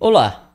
Olá,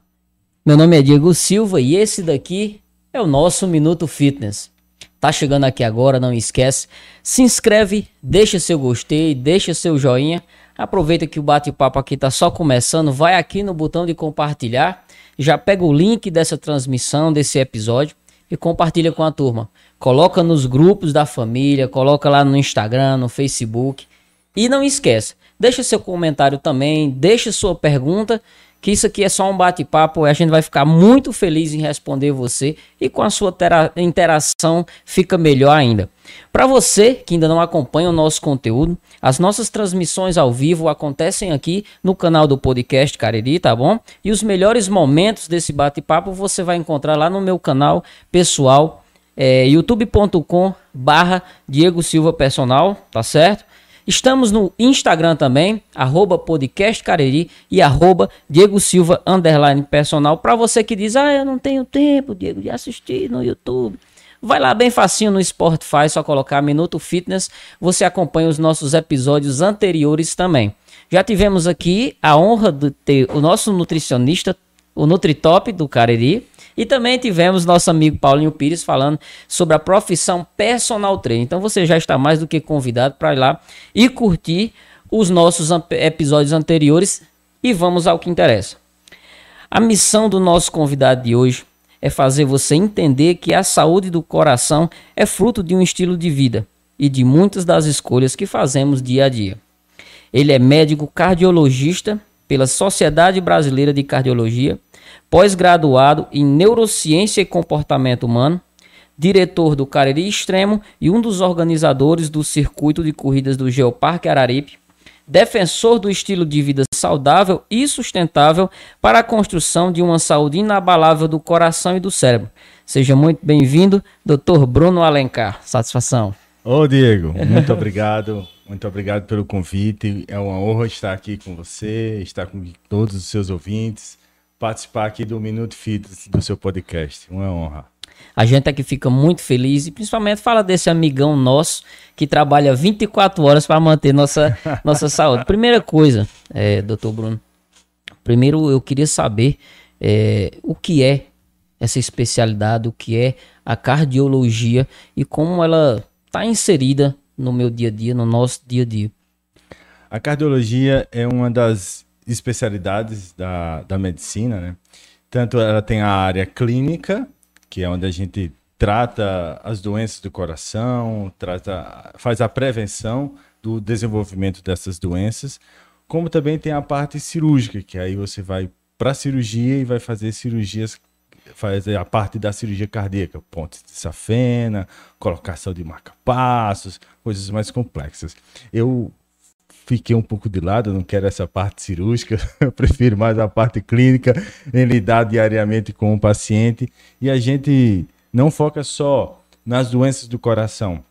meu nome é Diego Silva e esse daqui é o nosso Minuto Fitness. Tá chegando aqui agora, não esquece, se inscreve, deixa seu gostei, deixa seu joinha. Aproveita que o bate-papo aqui tá só começando, vai aqui no botão de compartilhar, já pega o link dessa transmissão, desse episódio e compartilha com a turma. Coloca nos grupos da família, coloca lá no Instagram, no Facebook. E não esquece, deixa seu comentário também, deixa sua pergunta que isso aqui é só um bate-papo, a gente vai ficar muito feliz em responder você e com a sua interação fica melhor ainda. Para você que ainda não acompanha o nosso conteúdo, as nossas transmissões ao vivo acontecem aqui no canal do podcast Cariri, tá bom? E os melhores momentos desse bate-papo você vai encontrar lá no meu canal pessoal, é, youtube.com barra Diego Silva Personal, tá certo? Estamos no Instagram também, arroba e arroba Diego Silva underline personal. Para você que diz, ah, eu não tenho tempo, Diego, de assistir no YouTube. Vai lá bem facinho no Spotify, só colocar Minuto Fitness. Você acompanha os nossos episódios anteriores também. Já tivemos aqui a honra de ter o nosso nutricionista, o Nutritop do Cariri, e também tivemos nosso amigo Paulinho Pires falando sobre a profissão personal trainer. Então você já está mais do que convidado para ir lá e curtir os nossos episódios anteriores e vamos ao que interessa. A missão do nosso convidado de hoje é fazer você entender que a saúde do coração é fruto de um estilo de vida e de muitas das escolhas que fazemos dia a dia. Ele é médico cardiologista pela Sociedade Brasileira de Cardiologia pós-graduado em Neurociência e Comportamento Humano, diretor do Cariri Extremo e um dos organizadores do circuito de corridas do Geoparque Araripe, defensor do estilo de vida saudável e sustentável para a construção de uma saúde inabalável do coração e do cérebro. Seja muito bem-vindo, Dr. Bruno Alencar. Satisfação. Ô, Diego, muito obrigado. Muito obrigado pelo convite. É uma honra estar aqui com você, estar com todos os seus ouvintes participar aqui do Minuto Fitness do seu podcast. Uma honra. A gente aqui fica muito feliz e principalmente fala desse amigão nosso que trabalha 24 horas para manter nossa, nossa saúde. Primeira coisa, é, doutor Bruno, primeiro eu queria saber é, o que é essa especialidade, o que é a cardiologia e como ela está inserida no meu dia a dia, no nosso dia a dia. A cardiologia é uma das especialidades da, da medicina, né? Tanto ela tem a área clínica, que é onde a gente trata as doenças do coração, trata, faz a prevenção do desenvolvimento dessas doenças, como também tem a parte cirúrgica, que aí você vai para a cirurgia e vai fazer cirurgias, fazer a parte da cirurgia cardíaca, pontes de safena, colocação de marca-passos, coisas mais complexas. Eu fiquei um pouco de lado, não quero essa parte cirúrgica, eu prefiro mais a parte clínica, em lidar diariamente com o paciente. E a gente não foca só nas doenças do coração,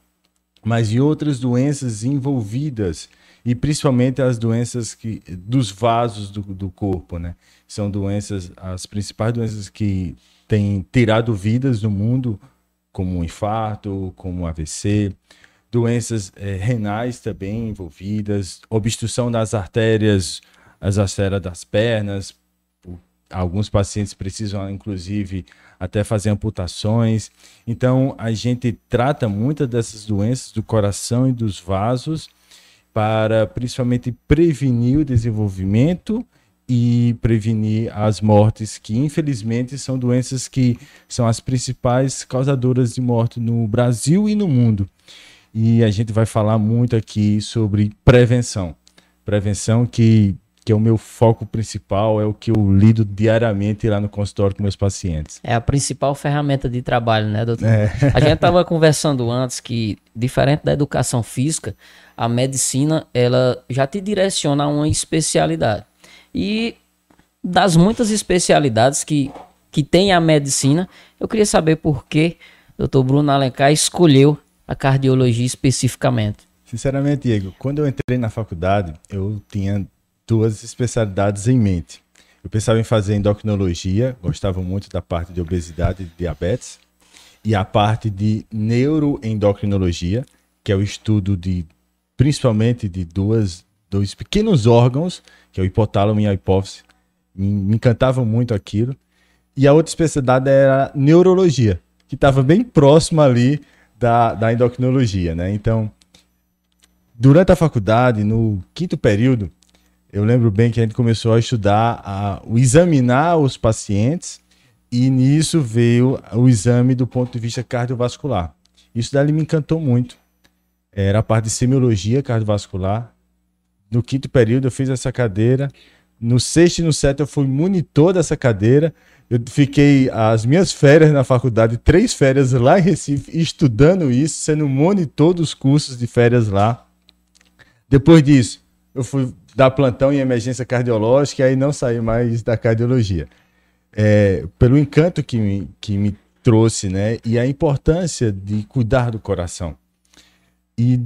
mas em outras doenças envolvidas, e principalmente as doenças que, dos vasos do, do corpo, né? São doenças, as principais doenças que têm tirado vidas no mundo, como o infarto, como o AVC, doenças é, renais também envolvidas, obstrução das artérias, as artérias das pernas. Alguns pacientes precisam, inclusive, até fazer amputações. Então, a gente trata muitas dessas doenças do coração e dos vasos para principalmente prevenir o desenvolvimento e prevenir as mortes, que infelizmente são doenças que são as principais causadoras de morte no Brasil e no mundo e a gente vai falar muito aqui sobre prevenção. Prevenção que, que é o meu foco principal, é o que eu lido diariamente lá no consultório com meus pacientes. É a principal ferramenta de trabalho, né, doutor? É. A gente estava conversando antes que, diferente da educação física, a medicina ela já te direciona a uma especialidade. E das muitas especialidades que, que tem a medicina, eu queria saber por que o doutor Bruno Alencar escolheu a cardiologia especificamente? Sinceramente, Diego, quando eu entrei na faculdade, eu tinha duas especialidades em mente. Eu pensava em fazer endocrinologia, gostava muito da parte de obesidade e diabetes, e a parte de neuroendocrinologia, que é o estudo de principalmente de duas, dois pequenos órgãos, que é o hipotálamo e a hipófise, Me, encantava muito aquilo. E a outra especialidade era neurologia, que estava bem próximo ali da, da endocrinologia, né? Então, durante a faculdade, no quinto período, eu lembro bem que a gente começou a estudar, a, o examinar os pacientes, e nisso veio o exame do ponto de vista cardiovascular. Isso daí me encantou muito. Era a parte de semiologia cardiovascular. No quinto período eu fiz essa cadeira. No sexto e no sétimo eu fui monitor dessa cadeira. Eu fiquei as minhas férias na faculdade, três férias lá em Recife, estudando isso, sendo monitor dos cursos de férias lá. Depois disso, eu fui dar plantão em emergência cardiológica e aí não saí mais da cardiologia. É, pelo encanto que me, que me trouxe, né? E a importância de cuidar do coração. E,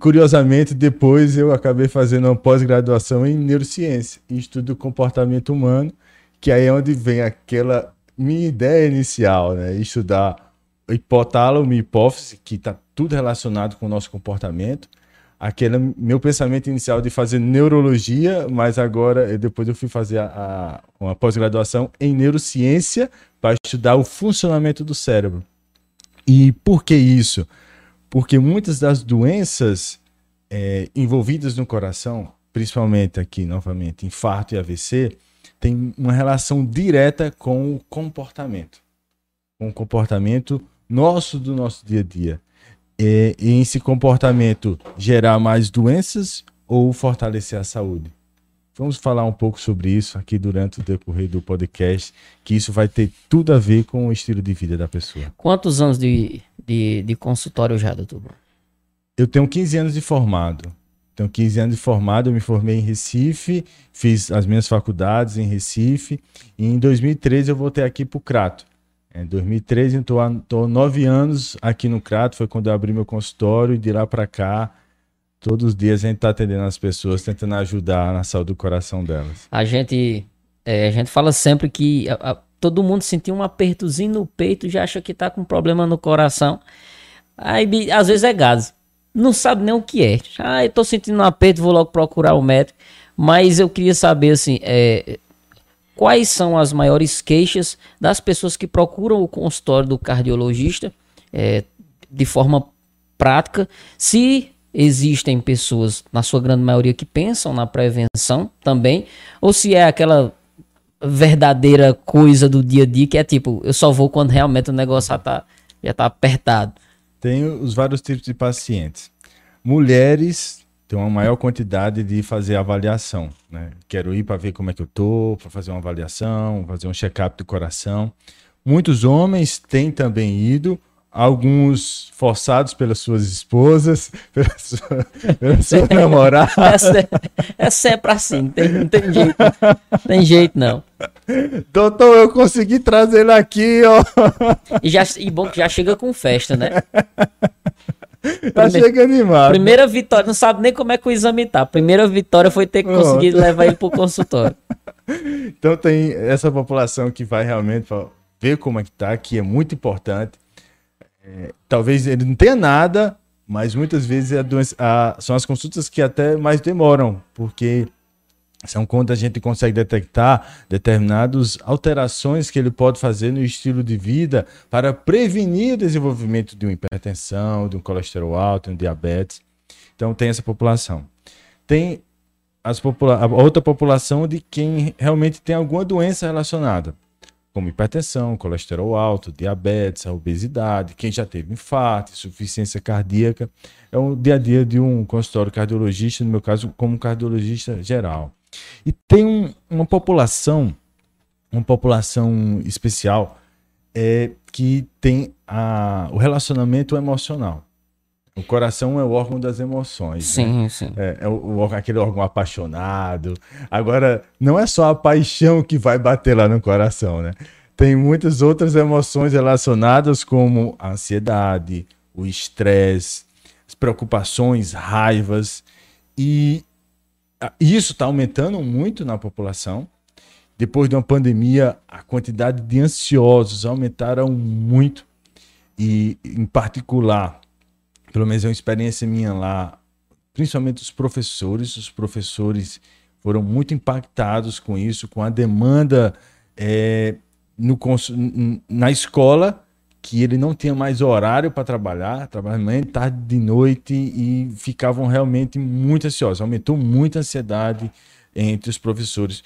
curiosamente, depois eu acabei fazendo uma pós-graduação em neurociência, em estudo do comportamento humano, que aí é onde vem aquela minha ideia inicial, né? Estudar hipotálamo e hipófise, que está tudo relacionado com o nosso comportamento, aquele meu pensamento inicial de fazer neurologia, mas agora depois eu fui fazer a, a uma pós-graduação em neurociência para estudar o funcionamento do cérebro. E por que isso? Porque muitas das doenças é, envolvidas no coração, principalmente aqui novamente infarto e AVC, tem uma relação direta com o comportamento, com o comportamento nosso do nosso dia a dia é, em esse comportamento gerar mais doenças ou fortalecer a saúde? Vamos falar um pouco sobre isso aqui durante o decorrer do podcast, que isso vai ter tudo a ver com o estilo de vida da pessoa. Quantos anos de, de, de consultório já, doutor? Eu tenho 15 anos de formado. Tenho 15 anos de formado, eu me formei em Recife, fiz as minhas faculdades em Recife, e em 2013 eu voltei aqui para o Crato. Em 2013, estou nove anos aqui no Crato, foi quando eu abri meu consultório e de lá para cá, todos os dias a gente está atendendo as pessoas, tentando ajudar na saúde do coração delas. A gente, é, a gente fala sempre que a, a, todo mundo sentiu um apertozinho no peito, já acha que está com problema no coração. Aí às vezes é gás, não sabe nem o que é. Ah, eu tô sentindo um aperto, vou logo procurar o médico. Mas eu queria saber assim, é, quais são as maiores queixas das pessoas que procuram o consultório do cardiologista é, de forma prática, se existem pessoas, na sua grande maioria, que pensam na prevenção também, ou se é aquela verdadeira coisa do dia a dia que é tipo, eu só vou quando realmente o negócio já tá, já tá apertado. Tem os vários tipos de pacientes. Mulheres tem uma maior quantidade de fazer avaliação. Né? Quero ir para ver como é que eu tô, para fazer uma avaliação, fazer um check-up do coração. Muitos homens têm também ido, alguns forçados pelas suas esposas, pela sua, pela sua namorada. É, é sempre assim, tem, não tem jeito. Tem jeito não. Doutor, eu consegui trazer ele aqui, ó. E, já, e bom que já chega com festa, né? tá chegando animado. Primeira vitória, não sabe nem como é que o exame tá. Primeira vitória foi ter que conseguir levar ele pro consultório. Então tem essa população que vai realmente ver como é que tá, que é muito importante. É, talvez ele não tenha nada, mas muitas vezes a doença, a, são as consultas que até mais demoram, porque são quando a gente consegue detectar determinadas alterações que ele pode fazer no estilo de vida para prevenir o desenvolvimento de uma hipertensão, de um colesterol alto, de um diabetes. Então tem essa população. Tem popula a outra população de quem realmente tem alguma doença relacionada, como hipertensão, colesterol alto, diabetes, a obesidade, quem já teve infarto, insuficiência cardíaca. É o dia a dia de um consultório cardiologista, no meu caso, como cardiologista geral. E tem um, uma população, uma população especial, é, que tem a, o relacionamento emocional. O coração é o órgão das emoções. Sim, né? sim. É, é o, aquele órgão apaixonado. Agora, não é só a paixão que vai bater lá no coração, né? Tem muitas outras emoções relacionadas, como a ansiedade, o estresse, as preocupações, raivas. E isso está aumentando muito na população. Depois de uma pandemia, a quantidade de ansiosos aumentaram muito. E, em particular, pelo menos é uma experiência minha lá, principalmente os professores, os professores foram muito impactados com isso, com a demanda é, no, na escola, que ele não tinha mais horário para trabalhar, trabalhava manhã, tarde, de noite, e ficavam realmente muito ansiosos. Aumentou muito a ansiedade entre os professores.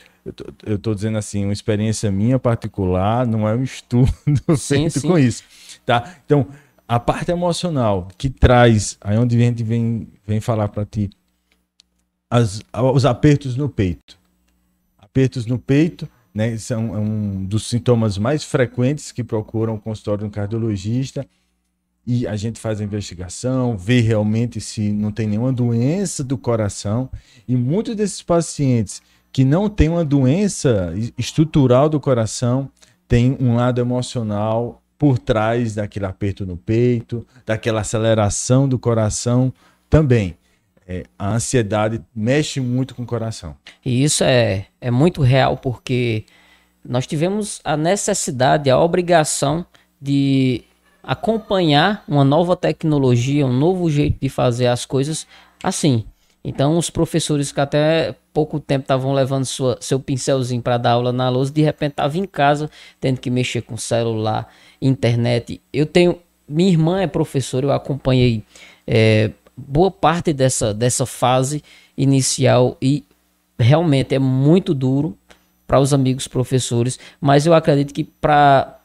Eu estou dizendo assim, uma experiência minha particular, não é um estudo sim, feito sim. com isso. Tá? Então, a parte emocional que traz, aí onde a gente vem, vem falar para ti, as, os apertos no peito. Apertos no peito, né, são é um dos sintomas mais frequentes que procuram o consultório de um cardiologista. E a gente faz a investigação, vê realmente se não tem nenhuma doença do coração. E muitos desses pacientes que não têm uma doença estrutural do coração têm um lado emocional por trás daquele aperto no peito, daquela aceleração do coração também. É, a ansiedade mexe muito com o coração. E isso é, é muito real, porque nós tivemos a necessidade, a obrigação de acompanhar uma nova tecnologia, um novo jeito de fazer as coisas assim. Então, os professores que até pouco tempo estavam levando sua, seu pincelzinho para dar aula na lousa, de repente estavam em casa tendo que mexer com celular, internet. Eu tenho. Minha irmã é professora, eu acompanhei é, boa parte dessa, dessa fase inicial e realmente é muito duro para os amigos professores, mas eu acredito que para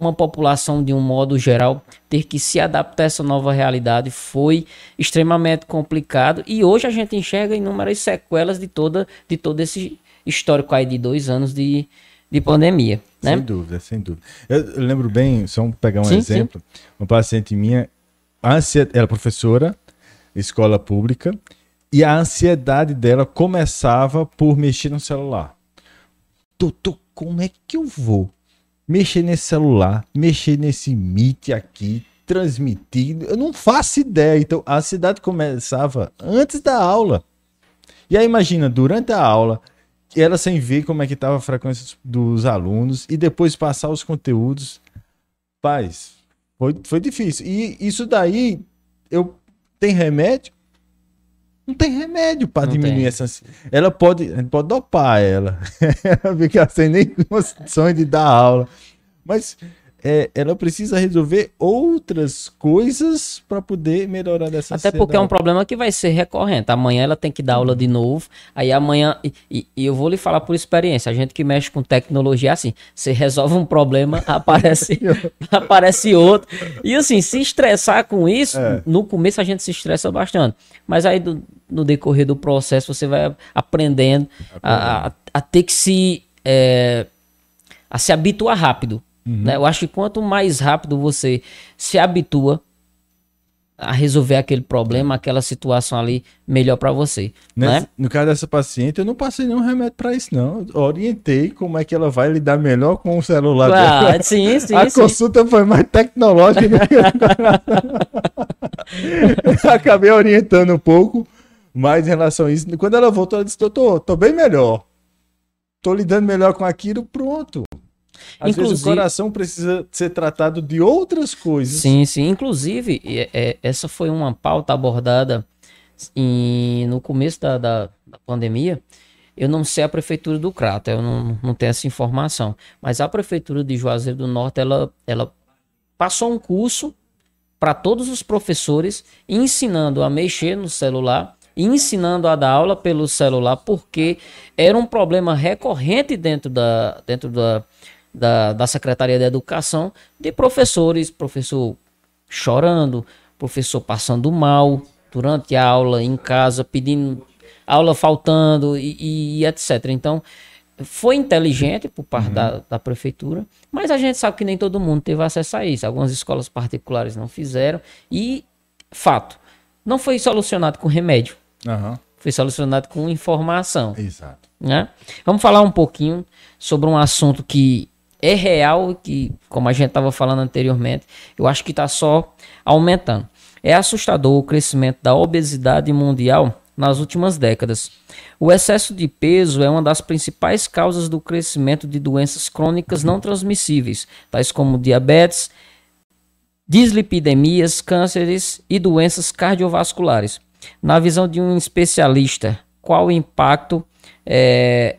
uma população de um modo geral ter que se adaptar a essa nova realidade foi extremamente complicado e hoje a gente enxerga inúmeras sequelas de toda de todo esse histórico aí de dois anos de, de pandemia. Né? Sem dúvida, sem dúvida. Eu, lembro bem, só pegar um sim, exemplo, sim. uma paciente minha, ansiedade, ela é professora, escola pública, e a ansiedade dela começava por mexer no celular. Doutor, como é que eu vou mexer nesse celular, mexer nesse Meet aqui, transmitir? Eu não faço ideia. Então, a ansiedade começava antes da aula. E aí, imagina, durante a aula, ela sem ver como é que estava a frequência dos alunos e depois passar os conteúdos. Paz, foi, foi difícil. E isso daí, eu tem remédio? Não tem remédio para diminuir tem. essa. Ela pode, a gente pode dopar ela. ela fica sem nem condições de dar aula. Mas é, ela precisa resolver outras coisas para poder melhorar dessa Até porque é um problema que vai ser recorrente. Amanhã ela tem que dar aula de novo. Aí amanhã, e, e, eu vou lhe falar por experiência, a gente que mexe com tecnologia é assim, você resolve um problema, aparece, aparece outro. E assim, se estressar com isso, é. no começo a gente se estressa bastante. Mas aí do, no decorrer do processo você vai aprendendo a, a, a, ter que se, é, a se habituar rápido Uhum. Né? Eu acho que quanto mais rápido você se habitua a resolver aquele problema, aquela situação ali, melhor para você. Nesse, né? No caso dessa paciente, eu não passei nenhum remédio para isso, não. Eu orientei como é que ela vai lidar melhor com o celular ah, dela. Sim, sim, a sim. consulta foi mais tecnológica. Acabei orientando um pouco mais em relação a isso. Quando ela voltou, ela disse: Doutor, tô bem melhor. Tô lidando melhor com aquilo, pronto. Às Inclusive, vezes o coração precisa ser tratado de outras coisas. Sim, sim. Inclusive, é, essa foi uma pauta abordada em, no começo da, da, da, pandemia. Eu não sei a prefeitura do Crato, eu não, não tenho essa informação. Mas a prefeitura de Juazeiro do Norte, ela, ela passou um curso para todos os professores ensinando a mexer no celular ensinando a dar aula pelo celular, porque era um problema recorrente dentro da, dentro da, da, da Secretaria de Educação de professores, professor chorando, professor passando mal durante a aula em casa, pedindo aula faltando e, e etc. Então, foi inteligente por parte uhum. da, da prefeitura, mas a gente sabe que nem todo mundo teve acesso a isso. Algumas escolas particulares não fizeram. E, fato, não foi solucionado com remédio. Uhum. Foi solucionado com informação. Exato. Né? Vamos falar um pouquinho sobre um assunto que é real que, como a gente estava falando anteriormente, eu acho que está só aumentando. É assustador o crescimento da obesidade mundial nas últimas décadas. O excesso de peso é uma das principais causas do crescimento de doenças crônicas não transmissíveis, tais como diabetes, dislipidemias, cânceres e doenças cardiovasculares. Na visão de um especialista, qual o impacto É,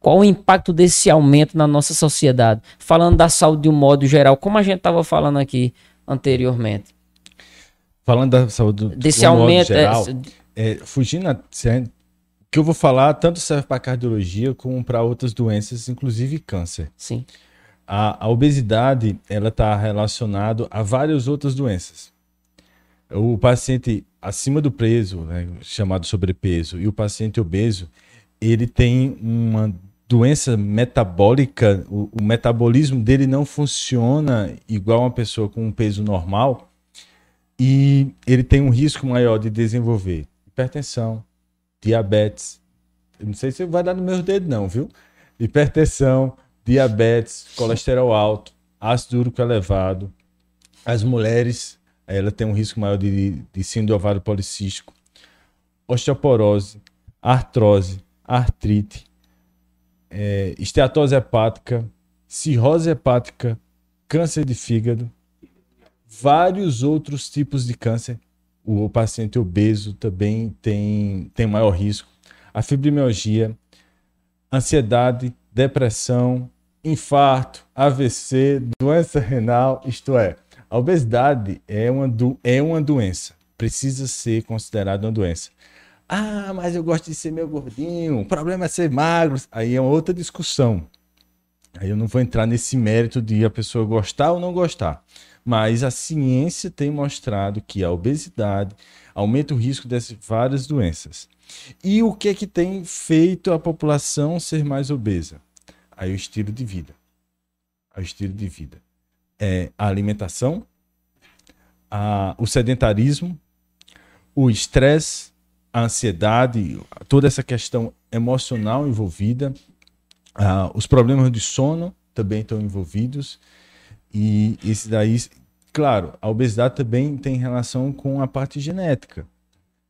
qual o impacto desse aumento na nossa sociedade? Falando da saúde de um modo geral, como a gente estava falando aqui anteriormente. Falando da saúde desse aumento, modo geral, é, é, fugindo, o que eu vou falar tanto serve para cardiologia como para outras doenças, inclusive câncer. Sim. A, a obesidade ela está relacionada a várias outras doenças. O paciente acima do peso, né, chamado sobrepeso, e o paciente obeso, ele tem uma doença metabólica, o, o, metabolismo dele não funciona igual uma pessoa com um peso normal e ele tem um risco maior de desenvolver hipertensão, diabetes. Não sei se vai dar no meu dedo não, viu? Hipertensão, diabetes, colesterol alto, ácido úrico elevado. As mulheres, ela tem um risco maior de, de síndrome ovário policístico, osteoporose, artrose, artrite, é, esteatose hepática, cirrose hepática, câncer de fígado, vários outros tipos de câncer. O paciente obeso também tem, tem maior risco. A fibromialgia, ansiedade, depressão, infarto, AVC, doença renal, isto é, a obesidade é uma, do, é uma doença, precisa ser considerada uma doença. Ah, mas eu gosto de ser meio gordinho, o problema é ser magro. Aí é outra discussão. Aí eu não vou entrar nesse mérito de a pessoa gostar ou não gostar. Mas a ciência tem mostrado que a obesidade aumenta o risco dessas várias doenças. E o que é que tem feito a população ser mais obesa? Aí o estilo de vida. O estilo de vida. É a alimentação, a, o sedentarismo, o estresse, a ansiedade, toda essa questão emocional envolvida, uh, os problemas de sono também estão envolvidos. E esse daí, claro, a obesidade também tem relação com a parte genética.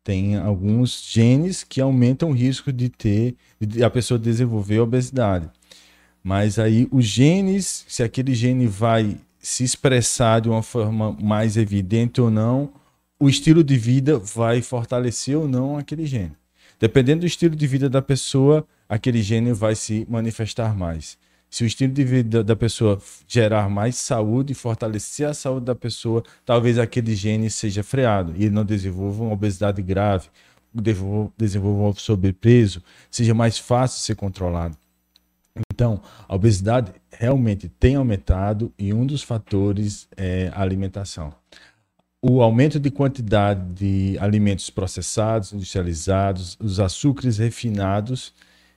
Tem alguns genes que aumentam o risco de ter, de a pessoa desenvolver obesidade. Mas aí os genes, se aquele gene vai se expressar de uma forma mais evidente ou não, o estilo de vida vai fortalecer ou não aquele gene. Dependendo do estilo de vida da pessoa, aquele gene vai se manifestar mais. Se o estilo de vida da pessoa gerar mais saúde, fortalecer a saúde da pessoa, talvez aquele gene seja freado e ele não desenvolva uma obesidade grave, desenvolva um sobrepeso, seja mais fácil ser controlado. Então, a obesidade realmente tem aumentado e um dos fatores é a alimentação o aumento de quantidade de alimentos processados, industrializados, os açúcares refinados,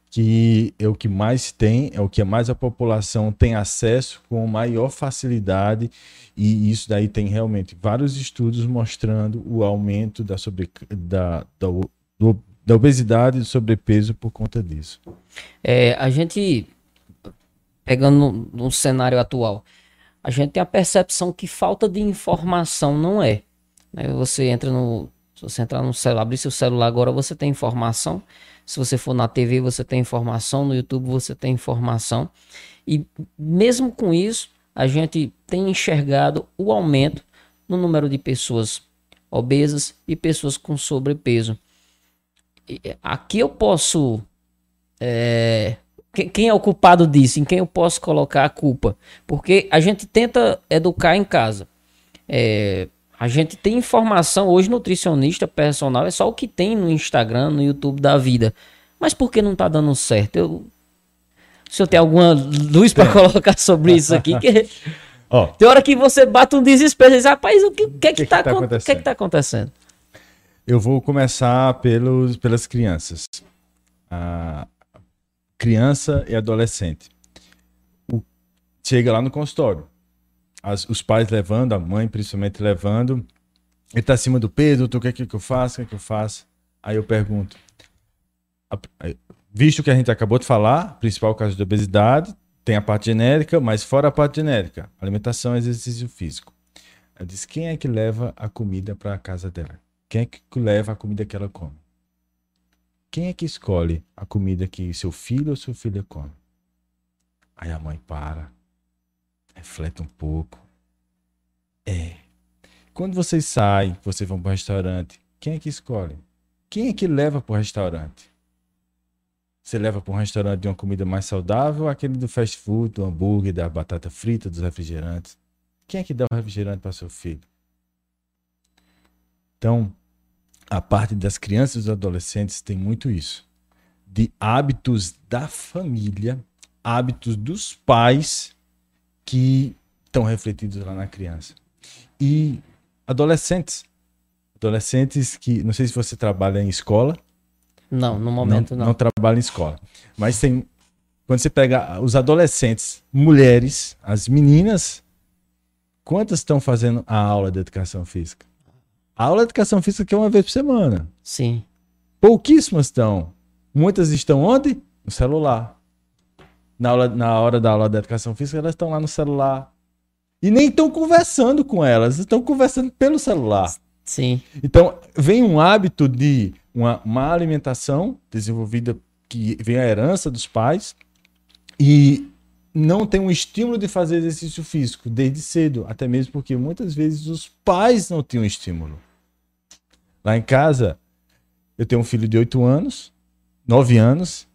que é o que mais tem, é o que mais a população tem acesso com maior facilidade, e isso daí tem realmente vários estudos mostrando o aumento da, sobre, da, da, do, da obesidade e do sobrepeso por conta disso. É, a gente, pegando no cenário atual, a gente tem a percepção que falta de informação não é. Né? Você entra no. Se você entrar no celular, abrir seu celular agora, você tem informação. Se você for na TV, você tem informação. No YouTube, você tem informação. E mesmo com isso, a gente tem enxergado o aumento no número de pessoas obesas e pessoas com sobrepeso. E aqui eu posso é, quem é o culpado disso? Em quem eu posso colocar a culpa? Porque a gente tenta educar em casa. É, a gente tem informação hoje, nutricionista personal, é só o que tem no Instagram, no YouTube da vida. Mas por que não tá dando certo? Eu... O senhor tem alguma luz para colocar sobre isso aqui? Que... oh. Tem hora que você bate um desespero e diz, rapaz, o que, que, é que, que, tá, que, tá, acontecendo? que, é que tá acontecendo? Eu vou começar pelos, pelas crianças. Ah, criança e adolescente. O, chega lá no consultório. As, os pais levando, a mãe principalmente levando. Ele está acima do peso, o que é que eu faço? O que é que eu faço? Aí eu pergunto. Visto que a gente acabou de falar, principal caso de obesidade, tem a parte genérica, mas fora a parte genérica, alimentação exercício físico. Eu disse, quem é que leva a comida para a casa dela? Quem é que leva a comida que ela come? Quem é que escolhe a comida que seu filho ou sua filha come? Aí a mãe para, reflete um pouco. É. Quando vocês saem, vocês vão para o restaurante, quem é que escolhe? Quem é que leva para o restaurante? Você leva para um restaurante de uma comida mais saudável, aquele do fast food, do hambúrguer, da batata frita, dos refrigerantes. Quem é que dá o refrigerante para seu filho? Então, a parte das crianças e dos adolescentes tem muito isso. De hábitos da família, hábitos dos pais que estão refletidos lá na criança. E adolescentes. Adolescentes que. Não sei se você trabalha em escola. Não, no momento não. Não, não trabalha em escola. Mas tem. Quando você pega os adolescentes, mulheres, as meninas, quantas estão fazendo a aula de educação física? A aula de educação física que é uma vez por semana. Sim. Pouquíssimas estão. Muitas estão onde? No celular. Na, aula, na hora da aula de educação física, elas estão lá no celular. E nem estão conversando com elas, estão conversando pelo celular. Sim. Então, vem um hábito de uma má alimentação desenvolvida, que vem a herança dos pais, e não tem um estímulo de fazer exercício físico desde cedo, até mesmo porque muitas vezes os pais não têm um estímulo. Lá em casa, eu tenho um filho de 8 anos, 9 anos,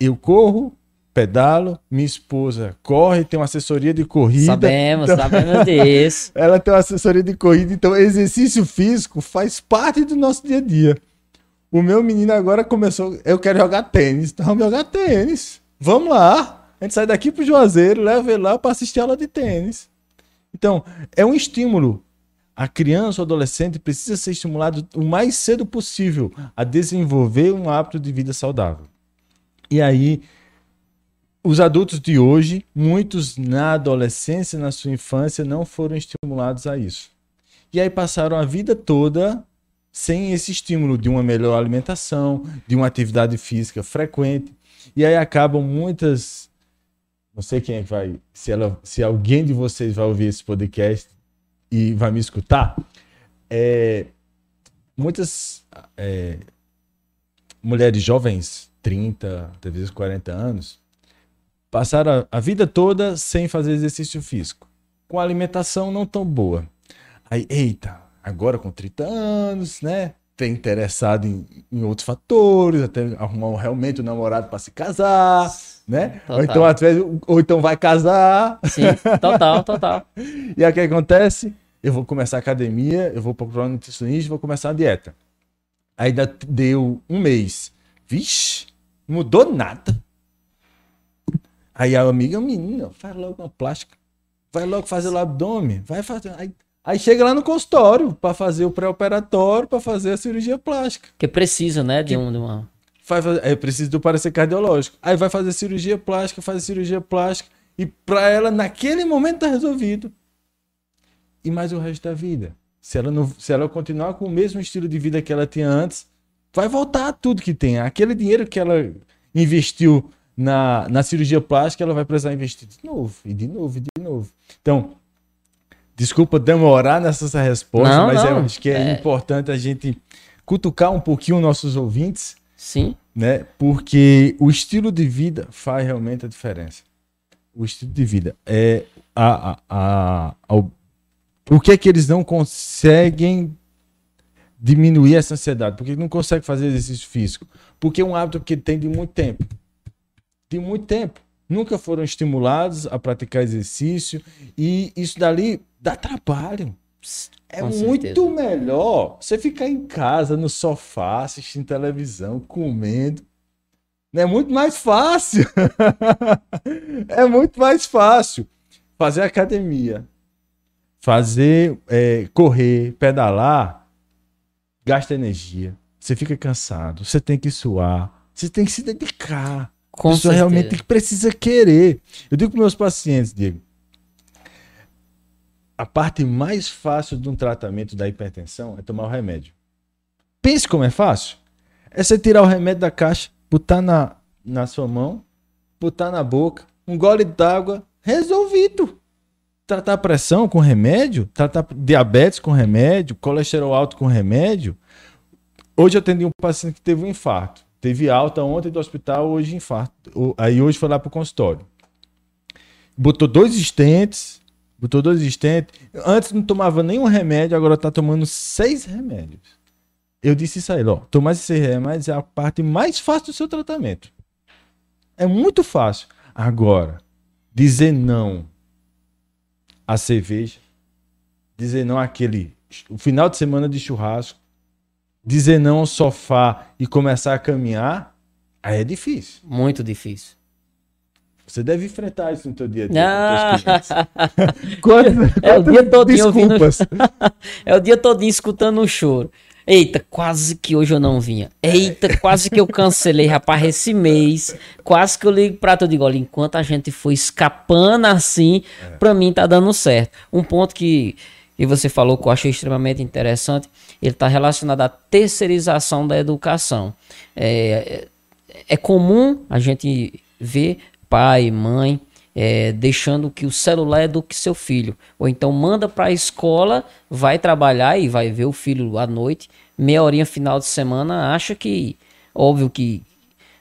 eu corro, pedalo, minha esposa corre, tem uma assessoria de corrida. Sabemos, então, sabemos disso. ela tem uma assessoria de corrida, então exercício físico faz parte do nosso dia a dia. O meu menino agora começou, eu quero jogar tênis, então vamos jogar tênis. Vamos lá. A gente sai daqui pro Juazeiro, leva ele lá para assistir aula de tênis. Então, é um estímulo. A criança ou adolescente precisa ser estimulado o mais cedo possível a desenvolver um hábito de vida saudável. E aí, os adultos de hoje, muitos na adolescência, na sua infância, não foram estimulados a isso. E aí passaram a vida toda sem esse estímulo de uma melhor alimentação, de uma atividade física frequente. E aí acabam muitas. Não sei quem é que vai. Se, ela, se alguém de vocês vai ouvir esse podcast e vai me escutar. É, muitas é, mulheres jovens, 30, talvez 40 anos, Passaram a, vida toda sem fazer exercício físico, com alimentação não tão boa. Aí, eita, agora com 30 anos, né? Tem interessado em, em outros fatores, até arrumar realmente um namorado para se casar, né? Ou então, ou então vai casar. Sim, total, total. e aí o que acontece? Eu vou começar a academia, eu vou procurar um nutricionista, vou começar a dieta. Aí deu um mês. Vixe, mudou nada. Aí a amiga, menina, faz logo uma plástica. Vai logo fazer o abdômen. Vai fazer. Aí, aí chega lá no consultório para fazer o pré-operatório, para fazer a cirurgia plástica. Que precisa, né? De, um, de uma. Vai fazer, é preciso do parecer cardiológico. Aí vai fazer cirurgia plástica, faz cirurgia plástica. E para ela, naquele momento, tá resolvido. E mais o resto da vida. Se ela, não, se ela continuar com o mesmo estilo de vida que ela tinha antes, vai voltar tudo que tem. Aquele dinheiro que ela investiu na, na cirurgia plástica, ela vai precisar investir de novo, e de novo, e de novo. Então, desculpa demorar nessa resposta, não, mas não. eu acho que é, é, importante a gente cutucar um pouquinho nossos ouvintes. Sim. Né? Porque o estilo de vida faz realmente a diferença. O estilo de vida é a, a, a, a o que é que eles não conseguem diminuir essa ansiedade? Porque não conseguem fazer exercício físico? Porque é um hábito que tem de muito tempo de muito tempo. Nunca foram estimulados a praticar exercício e isso dali dá trabalho. É Com muito certeza. melhor você ficar em casa, no sofá, assistindo televisão, comendo. É muito mais fácil. é muito mais fácil fazer academia, fazer é, correr, pedalar, gasta energia. Você fica cansado, você tem que suar, você tem que se dedicar. Com certeza. realmente precisa querer. Eu digo para meus pacientes, Diego, a parte mais fácil de um tratamento da hipertensão é tomar o remédio. Pense como é fácil. É você tirar o remédio da caixa, botar na, na sua mão, botar na boca, um gole d'água, resolvido. Tratar pressão com remédio, tratar diabetes com remédio, colesterol alto com remédio. Hoje eu atendi um paciente que teve um infarto. Teve alta ontem do hospital, hoje infarto. Aí hoje foi lá pro consultório. Botou dois estentes, botou dois estentes. Antes não tomava nenhum remédio, agora tá tomando seis remédios. Eu disse isso aí, ó. Tomar esses remédios é a parte mais fácil do seu tratamento. É muito fácil. Agora, dizer não à cerveja, dizer não àquele o final de semana de churrasco, dizer não ao sofá e começar a caminhar, aí é difícil. Muito difícil. Você deve enfrentar isso no seu dia a dia. Ah. Quantas- É o dia todinho ouvindo- desculpas. É o dia todinho escutando um choro. Eita, quase que hoje eu não vinha. Eita, quase que eu cancelei, rapaz, esse mês. Quase que eu ligo pra tu. Eu digo, olha, enquanto a gente foi escapando assim, pra mim tá dando certo. Um ponto que, que você falou que eu achei extremamente interessante, ele tá relacionado à terceirização da educação. É, é, é comum a gente ver pai, mãe, é, deixando que o celular eduque seu filho. Ou então manda para a escola, vai trabalhar e vai ver o filho à noite, meia horinha final de semana, acha que, óbvio que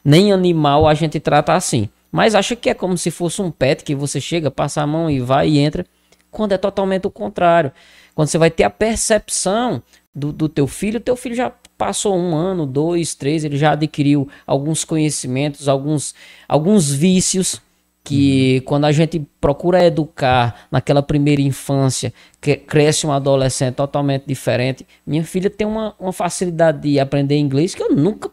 nem animal a gente trata assim. Mas acha que é como se fosse um pet que você chega, passa a mão e vai e entra. Quando é totalmente o contrário. Quando você vai ter a percepção do, do teu filho, teu filho já passou um ano, dois, três, ele já adquiriu alguns conhecimentos, alguns, alguns vícios que quando a gente procura educar naquela primeira infância, que cresce um adolescente totalmente diferente. Minha filha tem uma, uma facilidade de aprender inglês que eu nunca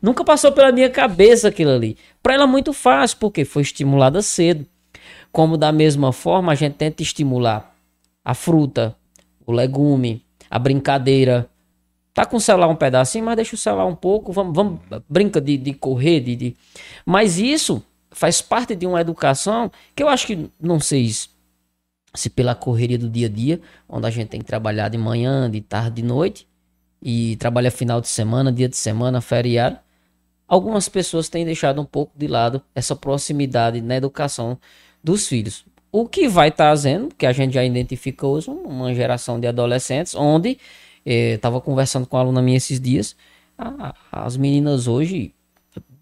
Nunca passou pela minha cabeça aquilo ali. Para ela é muito fácil, porque foi estimulada cedo. Como da mesma forma a gente tenta estimular a fruta, o legume, a brincadeira. Tá com o celular um pedacinho, mas deixa o celular um pouco, vamos, vamos brinca de, de correr, de, de... Mas isso faz parte de uma educação que eu acho que, não sei se- pela correria do dia a dia, onde a gente tem que trabalhar de manhã, de tarde, de noite, e trabalha final de semana, dia de semana, feriado, algumas pessoas têm deixado um pouco de lado essa proximidade na educação dos filhos. O que vai trazendo, que a gente já identifica hoje, uma geração de adolescentes, onde estava conversando com uma aluna minha esses dias, as meninas hoje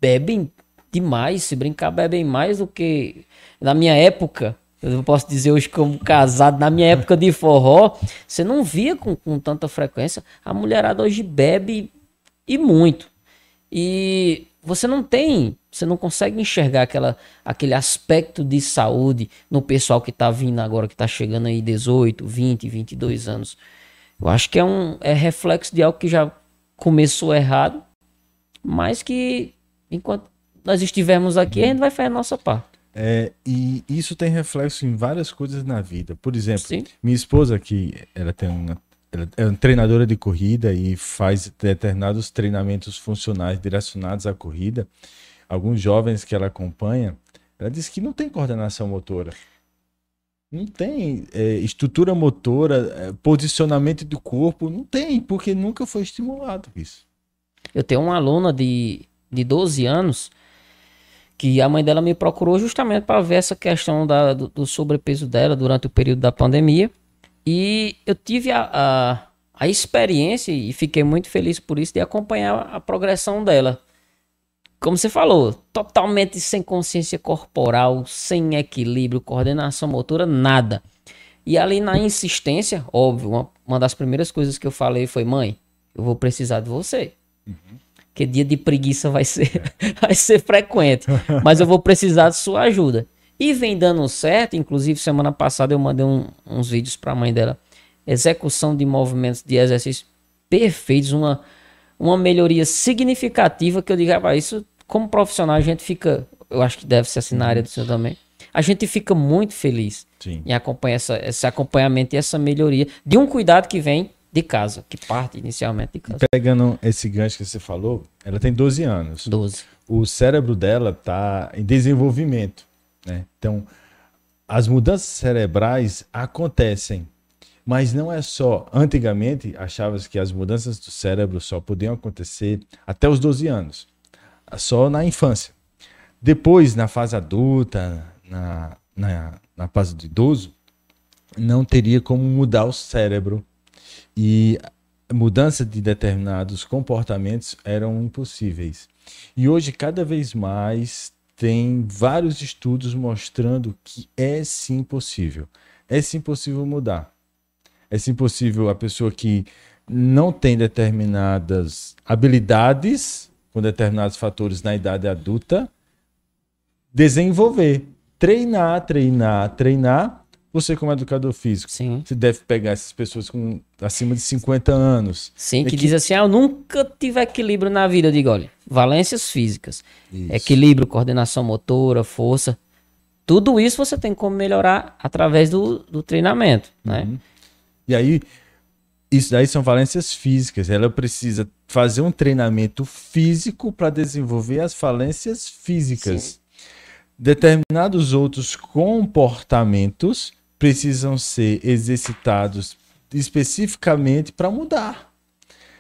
bebem demais, se brincar, bebem mais do que na minha época. Eu posso dizer hoje como casado, na minha época de forró, você não via com, com tanta frequência. A mulherada hoje bebe e muito. E você não tem, você não consegue enxergar aquela, aquele aspecto de saúde no pessoal que tá vindo agora, que tá chegando aí 18, 20, 22 anos. Eu acho que é um é reflexo de algo que já começou errado, mas que enquanto nós estivermos aqui, a gente vai fazer a nossa parte. É, e isso tem reflexo em várias coisas na vida. Por exemplo, Sim. minha esposa que ela tem uma, ela é uma treinadora de corrida e faz determinados treinamentos funcionais direcionados à corrida. Alguns jovens que ela acompanha, ela diz que não tem coordenação motora. Não tem é, estrutura motora, é, posicionamento do corpo, não tem, porque nunca foi estimulado isso. Eu tenho uma aluna de, de 12 anos que a mãe dela me procurou justamente para ver essa questão da, do, do sobrepeso dela durante o período da pandemia. E eu tive a, a, a experiência e fiquei muito feliz por isso de acompanhar a progressão dela. Como você falou, totalmente sem consciência corporal, sem equilíbrio, coordenação motora, nada. E ali na insistência, óbvio, uma, uma das primeiras coisas que eu falei foi: mãe, eu vou precisar de você. Porque dia de preguiça vai ser, vai ser frequente. Mas eu vou precisar de sua ajuda. E vem dando certo, inclusive semana passada eu mandei um- uns vídeos para a mãe dela. Execução de movimentos de exercício perfeitos, uma, uma melhoria significativa que eu digo, rapaz, isso como profissional a gente fica, eu acho que deve ser assim na área do senhor também. A gente fica muito feliz Sim. em acompanhar essa, esse acompanhamento e essa melhoria de um cuidado que vem de casa, que parte inicialmente de casa. Pegando esse gancho que você falou, ela tem 12 anos. 12. o cérebro dela está em desenvolvimento, né? Então, as mudanças cerebrais acontecem, mas não é só. Antigamente, achava-se que as mudanças do cérebro só podiam acontecer até os 12 anos, só na infância. Depois, na fase adulta, na, na, na fase do idoso, não teria como mudar o cérebro e mudança de determinados comportamentos eram impossíveis. E hoje, cada vez mais, tem vários estudos mostrando que é sim possível. É sim possível mudar. É sim possível a pessoa que não tem determinadas habilidades com determinados fatores na idade adulta desenvolver. Treinar, treinar, treinar. Você, como educador físico, Sim. você deve pegar essas pessoas com acima de 50 anos. Sim, que, É que- diz assim: ah, eu nunca tive equilíbrio na vida. Eu digo, olha, valências físicas, Isso. equilíbrio, coordenação motora, força. Tudo isso você tem como melhorar através do, do treinamento, né? Uhum. E aí, isso daí são valências físicas. Ela precisa fazer um treinamento físico para desenvolver as falências físicas. Determinados outros comportamentos precisam ser exercitados especificamente para mudar.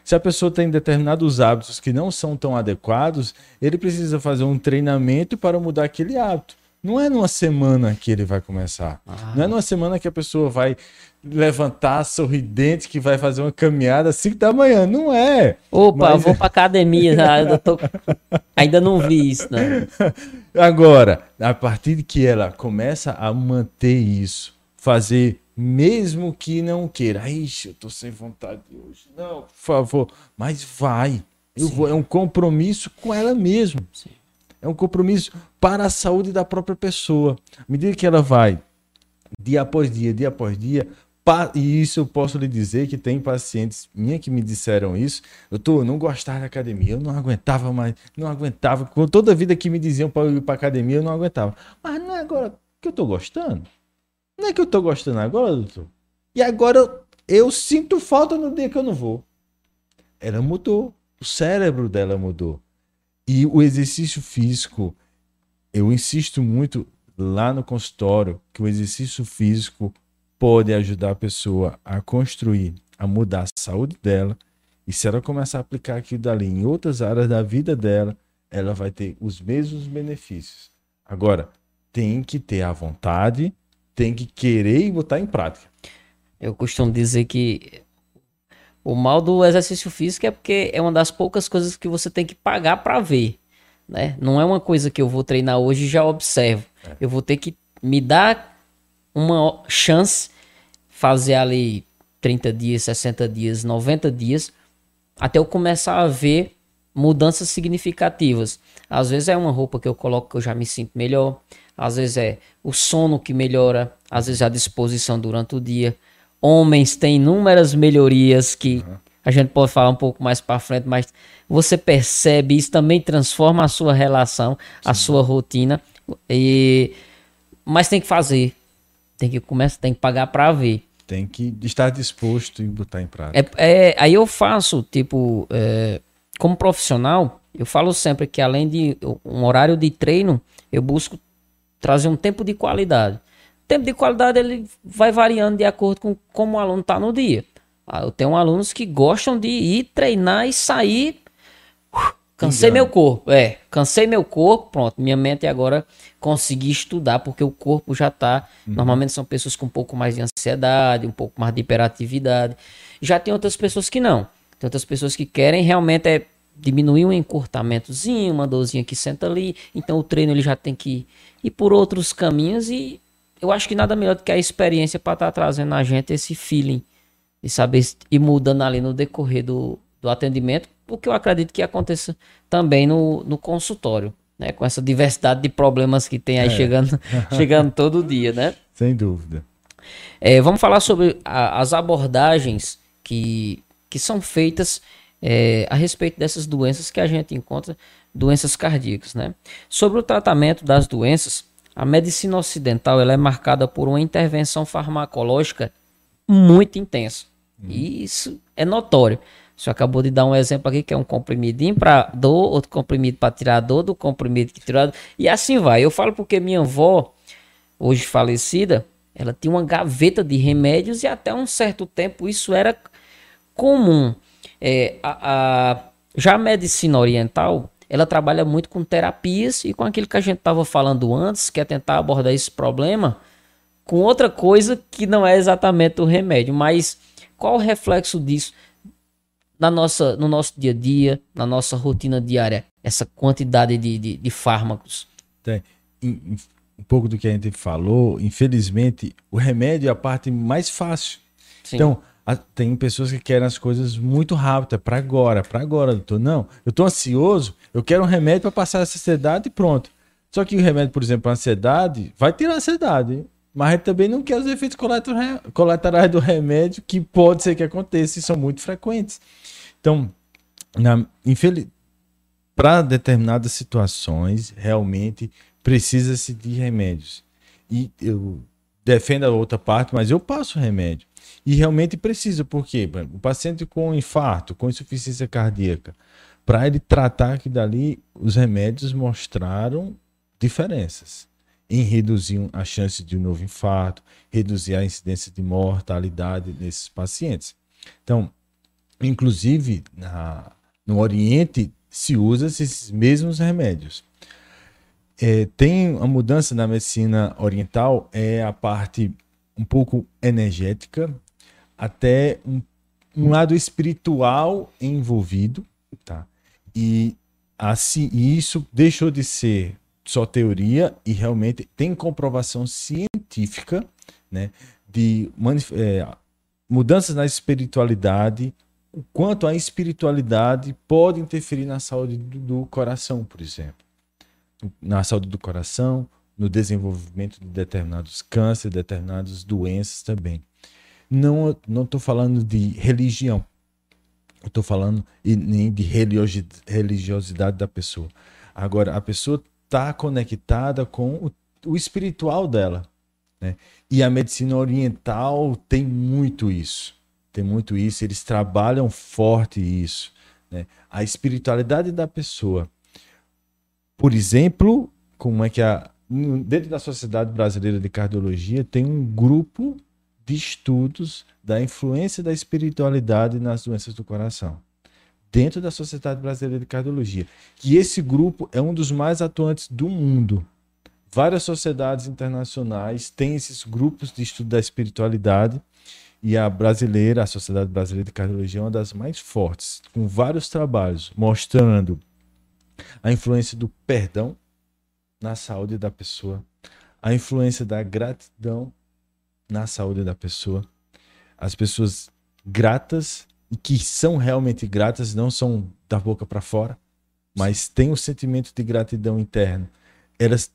Se a pessoa tem determinados hábitos que não são tão adequados, ele precisa fazer um treinamento para mudar aquele hábito. Não é numa semana que ele vai começar. Ah. Não é numa semana que a pessoa vai levantar sorridente, que vai fazer uma caminhada às 5 da manhã. Não é. Opa, Mas- vou pra academia, ainda, tô- ainda não vi isso, né? Agora, a partir de que ela começa a manter isso, fazer mesmo que não queira. Ixi, eu tô sem vontade hoje. Não, por favor. Mas vai. Eu Sim. vou, é um compromisso com ela mesma. Sim. É um compromisso para a saúde da própria pessoa. À medida que ela vai, dia após dia, dia após dia, e isso eu posso lhe dizer que tem pacientes minha que me disseram isso. Eu não gostava da academia, eu não aguentava mais, não aguentava. Com toda a vida que me diziam para ir para academia, eu não aguentava. Mas não é agora que eu tô gostando? Não é que eu tô gostando agora, doutor? E agora eu, eu sinto falta no dia que eu não vou. Ela mudou. O cérebro dela mudou. E o exercício físico, eu insisto muito lá no consultório que o exercício físico pode ajudar a pessoa a construir, a mudar a saúde dela. E se ela começar a aplicar aquilo dali em outras áreas da vida dela, ela vai ter os mesmos benefícios. Agora, tem que ter a vontade, tem que querer e botar em prática. Eu costumo dizer que o mal do exercício físico é porque é uma das poucas coisas que você tem que pagar pra ver, né? Não é uma coisa que eu vou treinar hoje e já observo. Eu vou ter que me dar uma chance, fazer ali 30 dias, 60 dias, 90 dias, até eu começar a ver mudanças significativas. Às vezes é uma roupa que eu coloco que eu já me sinto melhor, às vezes é o sono que melhora, às vezes é a disposição durante o dia. Homens têm inúmeras melhorias que a gente pode falar um pouco mais para frente, mas você percebe isso também transforma a sua relação, a sua rotina e mas tem que fazer. Tem que começar, tem que pagar para ver. Tem que estar disposto e botar em prática. É, é, aí eu faço, tipo, é, como profissional, eu falo sempre que além de um horário de treino, eu busco trazer um tempo de qualidade. Tempo de qualidade ele vai variando de acordo com como o aluno está no dia. Ah, Eu tenho alunos que gostam de ir treinar e sair. uh, Cansei Pingando. meu corpo. É, cansei meu corpo. Pronto, minha mente agora conseguir estudar, porque o corpo já tá. Normalmente são pessoas com um pouco mais de ansiedade, um pouco mais de hiperatividade. Já tem outras pessoas que não. Tem outras pessoas que querem realmente é diminuir um encurtamentozinho, uma dorzinha que senta ali. Então o treino ele já tem que ir por outros caminhos e eu acho que nada melhor do que a experiência para estar trazendo a gente esse feeling de saber ir mudando ali no decorrer do, do atendimento, o que eu acredito que aconteça também no, no consultório, né? Com essa diversidade de problemas que tem aí chegando, chegando todo dia, né? Sem dúvida. É, vamos falar sobre a- as abordagens que, que são feitas é, a respeito dessas doenças que a gente encontra, doenças cardíacas. Né? Sobre o tratamento das doenças, a medicina ocidental ela é marcada por uma intervenção farmacológica muito intensa. E isso é notório. O senhor acabou de dar um exemplo aqui que é um comprimidinho para dor, outro comprimido para tirar a dor, do comprimido que tira a dor, e assim vai. Eu falo porque minha avó, hoje falecida, ela tinha uma gaveta de remédios e até um certo tempo isso era comum. É, a, a- já a medicina oriental, ela trabalha muito com terapias e com aquilo que a gente estava falando antes, que é tentar abordar esse problema com outra coisa que não é exatamente o remédio. Mas qual o reflexo disso na nossa, no nosso dia a dia, na nossa rotina diária? Essa quantidade de, de, de fármacos. Tem. Em- em- um pouco do que a gente falou, infelizmente, o remédio é a parte mais fácil. Sim. Então, tem pessoas que querem as coisas muito rápido, para agora, para agora, doutor. Não, eu tô ansioso, eu quero um remédio para passar essa ansiedade e pronto. Só que o remédio, por exemplo, a ansiedade, vai tirar a ansiedade, mas também não quer os efeitos colaterais do remédio, que pode ser que aconteça e são muito frequentes. Então, infeliz... para determinadas situações, realmente precisa-se de remédios. E eu defendo a outra parte, mas eu passo remédio. E realmente precisa, porque o paciente com infarto, com insuficiência cardíaca, para ele tratar aqui dali, os remédios mostraram diferenças em reduzir a chance de um novo infarto, reduzir a incidência de mortalidade nesses pacientes. Então, inclusive, na, no Oriente se usa esses mesmos remédios. É, tem a mudança na medicina oriental, é a parte um pouco energética, até um, um lado espiritual envolvido, tá? E assim, isso deixou de ser só teoria e realmente tem comprovação científica, né, de é, mudanças na espiritualidade, o quanto a espiritualidade pode interferir na saúde do, do coração, por exemplo, na saúde do coração, no desenvolvimento de determinados cânceres, determinadas doenças também. Não não estou falando de religião, eu estou falando nem de religiosidade da pessoa. Agora, a pessoa está conectada com o, o espiritual dela. Né? E a medicina oriental tem muito isso. Tem muito isso. Eles trabalham forte isso. Né? A espiritualidade da pessoa. Por exemplo, como é que a. Dentro da Sociedade Brasileira de Cardiologia tem um grupo de estudos da influência da espiritualidade nas doenças do coração, dentro da Sociedade Brasileira de Cardiologia. Que esse grupo é um dos mais atuantes do mundo. Várias sociedades internacionais têm esses grupos de estudo da espiritualidade e a brasileira, a Sociedade Brasileira de Cardiologia, é uma das mais fortes, com vários trabalhos mostrando a influência do perdão na saúde da pessoa, a influência da gratidão na saúde da pessoa. As pessoas gratas que são realmente gratas não são da boca para fora, mas têm um sentimento de gratidão interno. Elas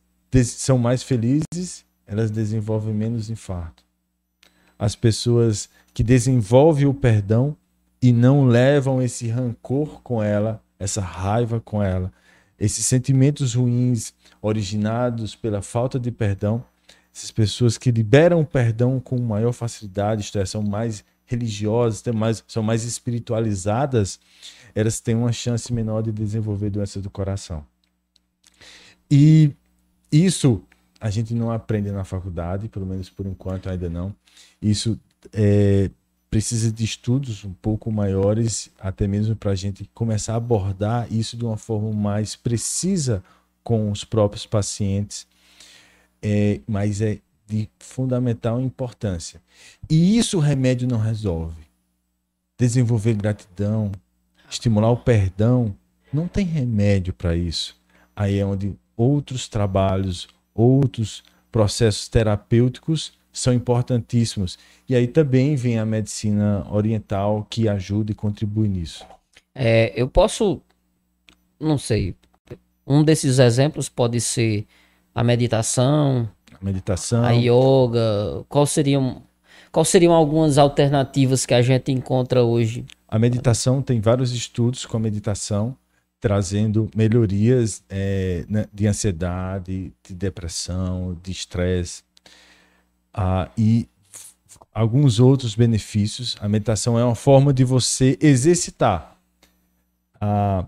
são mais felizes, elas desenvolvem menos infarto. As pessoas que desenvolvem o perdão e não levam esse rancor com ela, essa raiva com ela, esses sentimentos ruins originados pela falta de perdão, essas pessoas que liberam o perdão com maior facilidade, isto é, são mais religiosas, mais, são mais espiritualizadas, elas têm uma chance menor de desenvolver doenças do coração. E isso a gente não aprende na faculdade, pelo menos por enquanto ainda não. Isso é, precisa de estudos um pouco maiores, até mesmo para a gente começar a abordar isso de uma forma mais precisa com os próprios pacientes é, mas é de fundamental importância. E isso o remédio não resolve. Desenvolver gratidão, estimular o perdão, não tem remédio para isso. Aí é onde outros trabalhos, outros processos terapêuticos são importantíssimos. E aí também vem a medicina oriental que ajuda e contribui nisso. É, eu posso, não sei, um desses exemplos pode ser a meditação, a meditação, a yoga, qual seriam quais seriam algumas alternativas que a gente encontra hoje? A meditação tem vários estudos com a meditação trazendo melhorias é, de ansiedade, de depressão, de estresse ah, e alguns outros benefícios. A meditação é uma forma de você exercitar. Ah,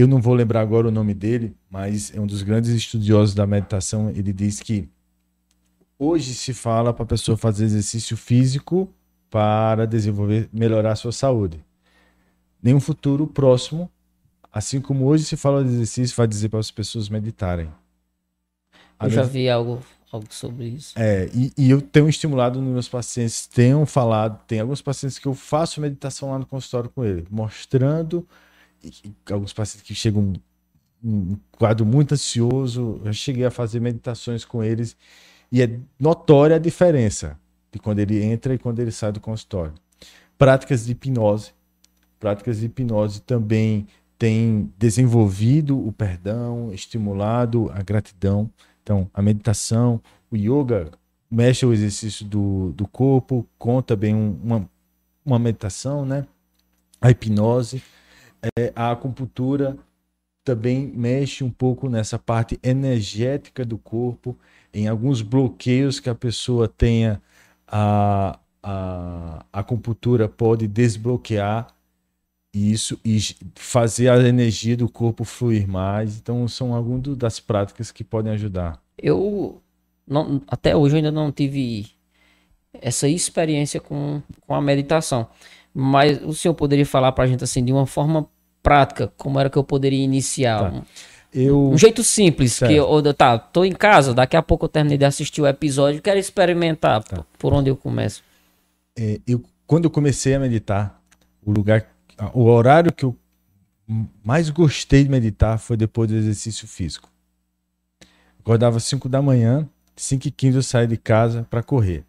eu não vou lembrar agora o nome dele, mas é um dos grandes estudiosos da meditação. Ele diz que hoje se fala para a pessoa fazer exercício físico para desenvolver, melhorar a sua saúde. Nenhum futuro próximo, assim como hoje se fala de exercício, vai dizer para as pessoas meditarem. A eu já vi algo, algo sobre isso. É, e, e, eu tenho estimulado nos meus pacientes, tenho falado, tem alguns pacientes que eu faço meditação lá no consultório com ele, mostrando alguns pacientes que chegam um quadro muito ansioso, eu cheguei a fazer meditações com eles e é notória a diferença de quando ele entra e quando ele sai do consultório. Práticas de hipnose, práticas de hipnose também tem desenvolvido o perdão, estimulado a gratidão. Então, a meditação, o yoga mexe o exercício do, do corpo, conta bem um, uma, uma meditação, né? A hipnose, é, a acupuntura também mexe um pouco nessa parte energética do corpo, em alguns bloqueios que a pessoa tenha, a, a, a acupuntura pode desbloquear isso e fazer a energia do corpo fluir mais. Então, são algumas das práticas que podem ajudar. Eu, não, até hoje, ainda não tive essa experiência com, com a meditação. Mas o senhor poderia falar para a gente assim, de uma forma prática, como era que eu poderia iniciar? Tá. Eu... Um jeito simples, certo. que eu, tá, tô em casa, daqui a pouco eu terminei de assistir o episódio, quero experimentar, tá. por onde eu começo? É, eu, quando eu comecei a meditar, o lugar, o horário que eu mais gostei de meditar foi depois do exercício físico. Acordava 5 da manhã, 5 e 15 eu saí de casa para correr.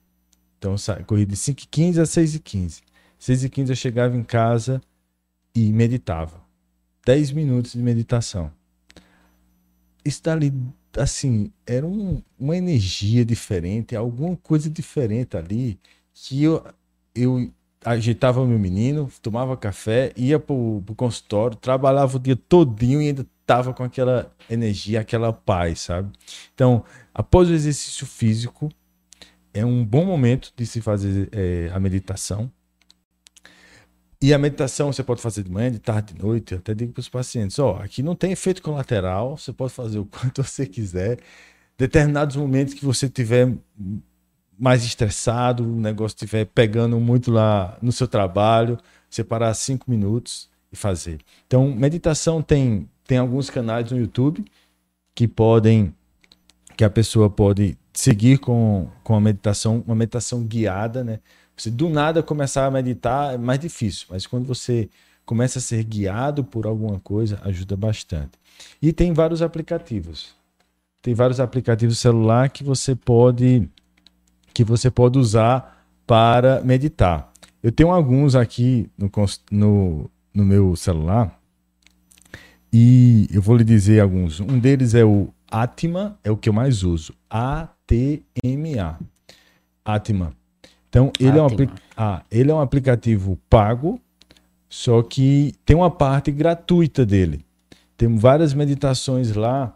Então eu corri de 5 e 15 a 6 e 15. 6 e 15 eu chegava em casa e meditava. 10 minutos de meditação. Isso dali, assim, era um, uma energia diferente, alguma coisa diferente ali, que eu, eu ajeitava meu menino, tomava café, ia pro, pro consultório, trabalhava o dia todinho e ainda tava com aquela energia, aquela paz, sabe? Então, após o exercício físico, é um bom momento de se fazer é, a meditação. E a meditação você pode fazer de manhã, de tarde, de noite. Eu até digo para os pacientes: ó, aqui não tem efeito colateral, você pode fazer o quanto você quiser. Determinados momentos que você tiver mais estressado, o negócio estiver pegando muito lá no seu trabalho, separar cinco minutos e fazer. Então, meditação tem, tem alguns canais no YouTube que podem, que a pessoa pode seguir com, com a meditação, uma meditação guiada, né? Você do nada começar a meditar é mais difícil, mas quando você começa a ser guiado por alguma coisa, ajuda bastante. E tem vários aplicativos. Tem vários aplicativos celular que você pode que você pode usar para meditar. Eu tenho alguns aqui no, no, no meu celular e eu vou lhe dizer alguns. Um deles é o Atma, é o que eu mais uso. A-T-M-A. Atma. Então, ele, é um ah, ele é um aplicativo pago, só que tem uma parte gratuita dele. Tem várias meditações lá.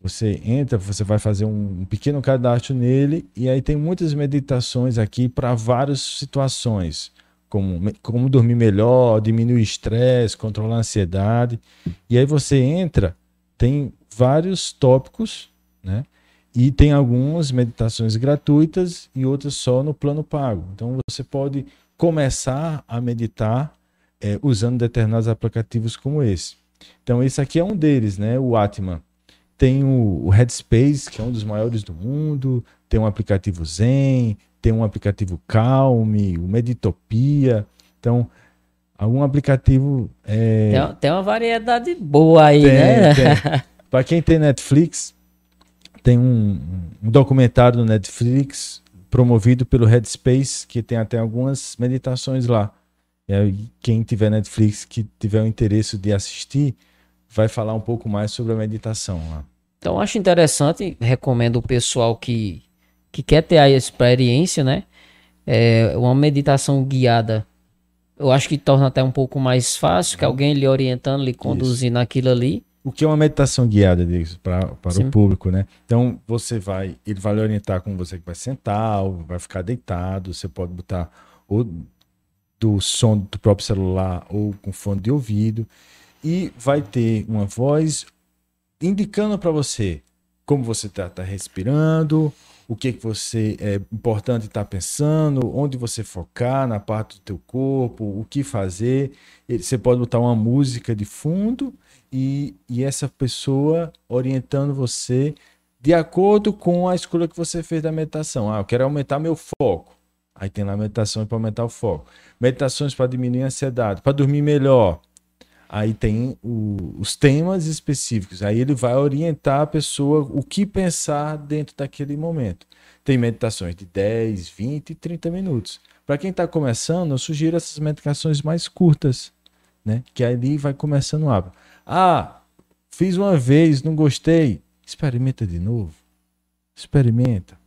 Você entra, você vai fazer um, um pequeno cadastro nele, e aí tem muitas meditações aqui para várias situações, como, como dormir melhor, diminuir o estresse, controlar a ansiedade. E aí você entra, tem vários tópicos, né? E tem algumas meditações gratuitas e outras só no plano pago. Então você pode começar a meditar é, usando determinados aplicativos como esse. Então esse aqui é um deles, né? O Atman. Tem o, o Headspace, que é um dos maiores do mundo. Tem um aplicativo Zen, tem um aplicativo Calme, o Meditopia. Então, algum aplicativo. É... Tem, tem, uma variedade boa aí, tem, né? Para quem tem Netflix, tem um, um documentário no Netflix promovido pelo Headspace, que tem até algumas meditações lá. E aí, quem tiver Netflix, que tiver o interesse de assistir, vai falar um pouco mais sobre a meditação lá. Então, acho interessante, recomendo o pessoal que, que quer ter a experiência, né? É uma meditação guiada. Eu acho que torna até um pouco mais fácil, que uhum. alguém lhe orientando, lhe conduzindo Isso. aquilo ali o que é uma meditação guiada para o público, né? Então você vai, ele vai orientar como você vai sentar, ou vai ficar deitado, você pode botar ou do som do próprio celular ou com fone de ouvido e vai ter uma voz indicando para você como você está tá respirando, o que, que você é importante estar tá pensando, onde você focar na parte do teu corpo, o que fazer. Você pode botar uma música de fundo e, e essa pessoa orientando você de acordo com a escolha que você fez da meditação. Ah, eu quero aumentar meu foco. Aí tem lá meditações para aumentar o foco. Meditações para diminuir a ansiedade, para dormir melhor. Aí tem o, os temas específicos. Aí ele vai orientar a pessoa o que pensar dentro daquele momento. Tem meditações de 10, 20 e 30 minutos. Para quem está começando, eu sugiro essas meditações mais curtas né? Que ali vai começando o hábito. Ah, fiz uma vez, não gostei. Experimenta de novo. Experimenta.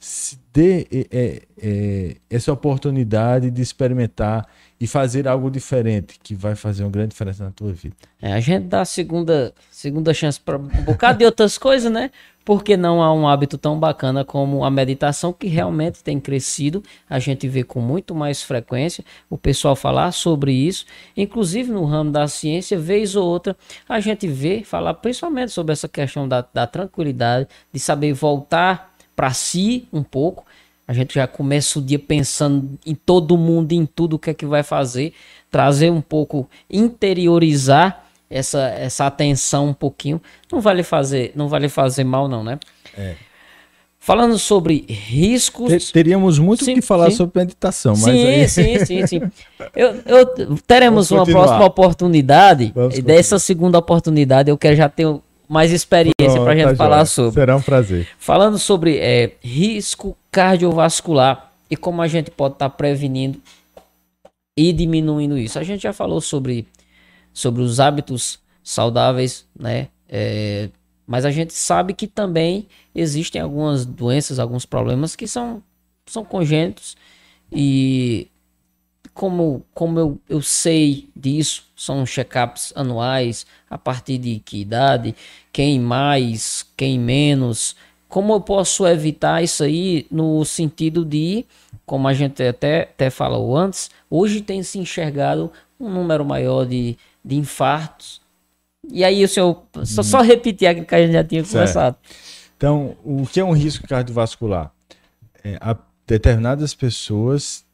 Se dê é, é, é, essa oportunidade de experimentar e fazer algo diferente, que vai fazer uma grande diferença na tua vida. É, a gente dá segunda, segunda chance para um bocado de outras coisas, né? Porque não há um hábito tão bacana como a meditação, que realmente tem crescido. A gente vê com muito mais frequência o pessoal falar sobre isso. Inclusive no ramo da ciência, vez ou outra, a gente vê falar principalmente sobre essa questão da, da tranquilidade, de saber voltar para si um pouco. A gente já começa o dia pensando em todo mundo, em tudo o que é que vai fazer, trazer um pouco, interiorizar essa, essa atenção um pouquinho. Não vai lhe fazer, não vai lhe fazer mal não, né? É. Falando sobre riscos. Teríamos muito o que falar sim. sobre meditação, mas. Sim, aí... sim, sim, sim. Eu, eu teremos uma próxima oportunidade. Vamos e dessa segunda oportunidade eu quero já ter mais experiência para a gente tá falar sobre. Será um prazer. Falando sobre é, risco cardiovascular e como a gente pode estar tá prevenindo e diminuindo isso. A gente já falou sobre, sobre os hábitos saudáveis, né? É, mas a gente sabe que também existem algumas doenças, alguns problemas que são, são congênitos e como, como eu, eu sei disso, são check-ups anuais, a partir de que idade, quem mais, quem menos, como eu posso evitar isso aí no sentido de, como a gente até, até falou antes, hoje tem se enxergado um número maior de, de infartos. E aí o senhor, só, só repetir aquilo que a gente já tinha conversado. Então, o que é um risco cardiovascular? É, determinadas pessoas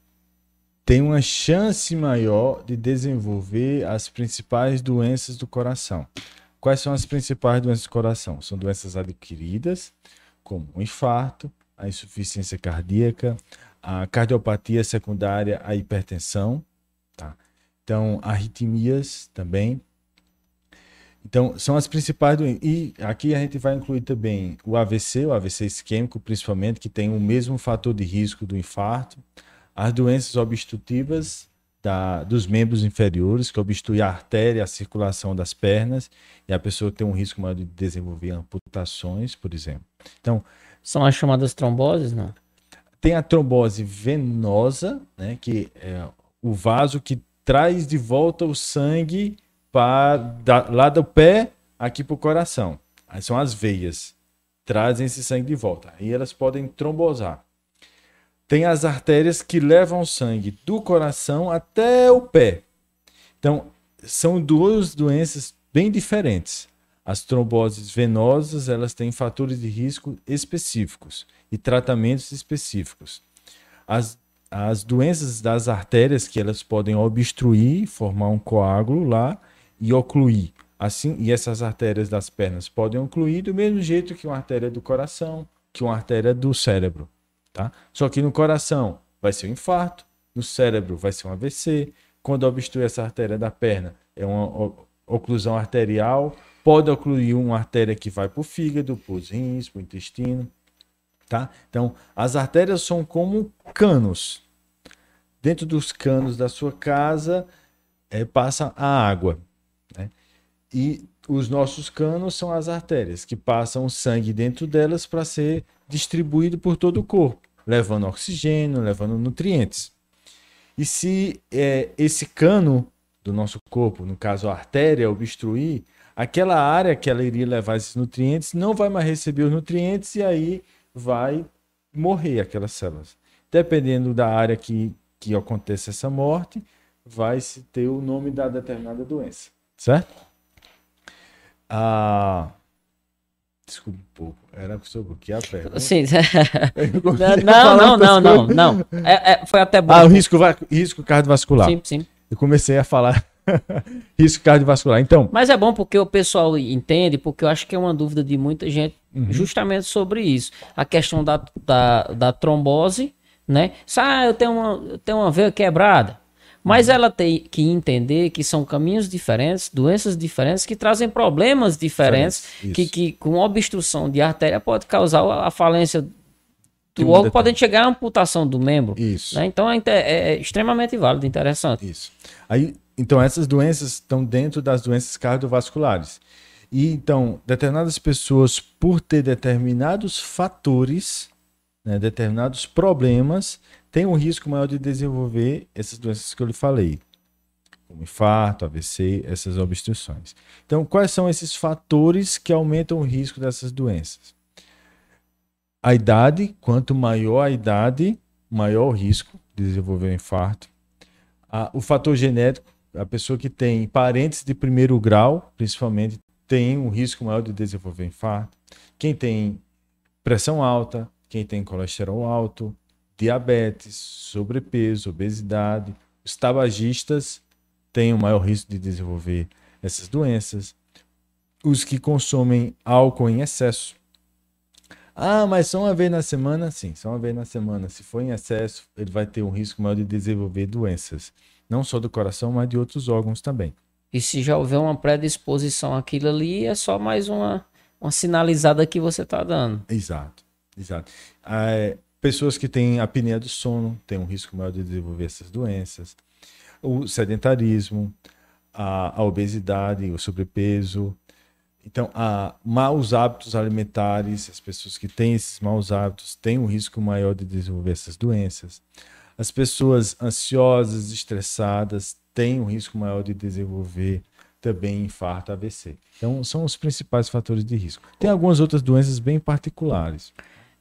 tem uma chance maior de desenvolver as principais doenças do coração. Quais são as principais doenças do coração? São doenças adquiridas, como o infarto, a insuficiência cardíaca, a cardiopatia secundária, a hipertensão? Então, arritmias também. Então, são as principais doenças. E aqui a gente vai incluir também o AVC, o AVC isquêmico, principalmente, que tem o mesmo fator de risco do infarto as doenças obstrutivas da, dos membros inferiores, que obstrui a artéria, a circulação das pernas, e a pessoa tem um risco maior de desenvolver amputações, por exemplo. Então, são as chamadas tromboses, não? Tem a trombose venosa, né, que é o vaso que traz de volta o sangue para da, lá do pé aqui para o coração. Aí são as veias, trazem esse sangue de volta. Aí elas podem trombosar tem as artérias que levam sangue do coração até o pé. Então, são duas doenças bem diferentes. As tromboses venosas, elas têm fatores de risco específicos e tratamentos específicos. As, as doenças das artérias, que elas podem obstruir, formar um coágulo lá e ocluir. Assim, e essas artérias das pernas podem ocluir do mesmo jeito que uma artéria do coração, que uma artéria do cérebro. Tá? Só que no coração vai ser um infarto, no cérebro vai ser um AVC. Quando obstrui essa artéria da perna, é uma oclusão arterial. Pode ocluir uma artéria que vai para o fígado, para os rins, para o intestino. Tá? Então, as artérias são como canos. Dentro dos canos da sua casa é, passa a água. Né? E os nossos canos são as artérias, que passam o sangue dentro delas para ser distribuído por todo o corpo, levando oxigênio, levando nutrientes. E se é, esse cano do nosso corpo, no caso a artéria, obstruir, aquela área que ela iria levar esses nutrientes não vai mais receber os nutrientes e aí vai morrer aquelas células. Dependendo da área que, que aconteça essa morte, vai se ter o nome da determinada doença, certo? Ah, Desculpa um pouco. Era sobre o que a perna? Sim. não, não, não, não, não. É, é, foi até bom. Ah, o risco, risco cardiovascular. Sim, sim. Eu comecei a falar risco cardiovascular. Então. Mas é bom porque o pessoal entende, porque eu acho que é uma dúvida de muita gente uhum. justamente sobre isso. A questão da, da, da trombose, né? Ah, eu tenho uma, eu tenho uma veia quebrada. Mas ela tem que entender que são caminhos diferentes, doenças diferentes, que trazem problemas diferentes, que, que com obstrução de artéria pode causar a falência do órgão, pode chegar à amputação do membro. Isso. Né? Então é, é, é, extremamente válido, interessante. Isso. Aí então, essas doenças estão dentro das doenças cardiovasculares. E então, determinadas pessoas, por ter determinados fatores, né, determinados problemas, têm um risco maior de desenvolver essas doenças que eu lhe falei, como infarto, AVC, essas obstruções. Então, quais são esses fatores que aumentam o risco dessas doenças? A idade, quanto maior a idade, maior o risco de desenvolver um infarto. o fator genético, a pessoa que tem parentes de primeiro grau, principalmente, tem um risco maior de desenvolver infarto. Quem tem pressão alta, quem tem colesterol alto, diabetes, sobrepeso, obesidade, os tabagistas têm o maior risco de desenvolver essas doenças. Os que consomem álcool em excesso. Ah, mas só uma vez na semana? Sim, só uma vez na semana. Se for em excesso, ele vai ter um risco maior de desenvolver doenças não só do coração, mas de outros órgãos também. E se já houver uma predisposição àquilo ali, é só mais uma, uma sinalizada que você está dando. Exato, exato. É, pessoas que têm apneia do sono têm um risco maior de desenvolver essas doenças. O sedentarismo, a, a obesidade, o sobrepeso. Então, a maus hábitos alimentares, as pessoas que têm esses maus hábitos têm um risco maior de desenvolver essas doenças. As pessoas ansiosas, estressadas, têm um risco maior de desenvolver também infarto AVC. Então, são os principais fatores de risco. Tem algumas outras doenças bem particulares.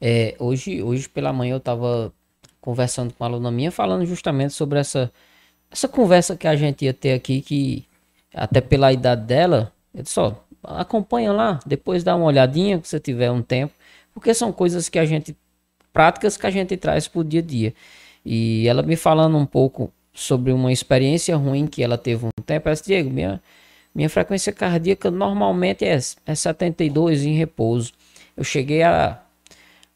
É, hoje, hoje pela manhã eu estava conversando com uma aluna minha, falando justamente sobre essa, essa conversa que a gente ia ter aqui, que até pela idade dela, eu disse, ó, acompanha lá, depois dá uma olhadinha, se você tiver um tempo, porque são coisas que a gente, práticas que a gente traz para o dia a dia. E ela me falando um pouco sobre uma experiência ruim que ela teve um tempo, ela disse, Diego, minha, minha frequência cardíaca normalmente é, é 72 em repouso. Eu cheguei a,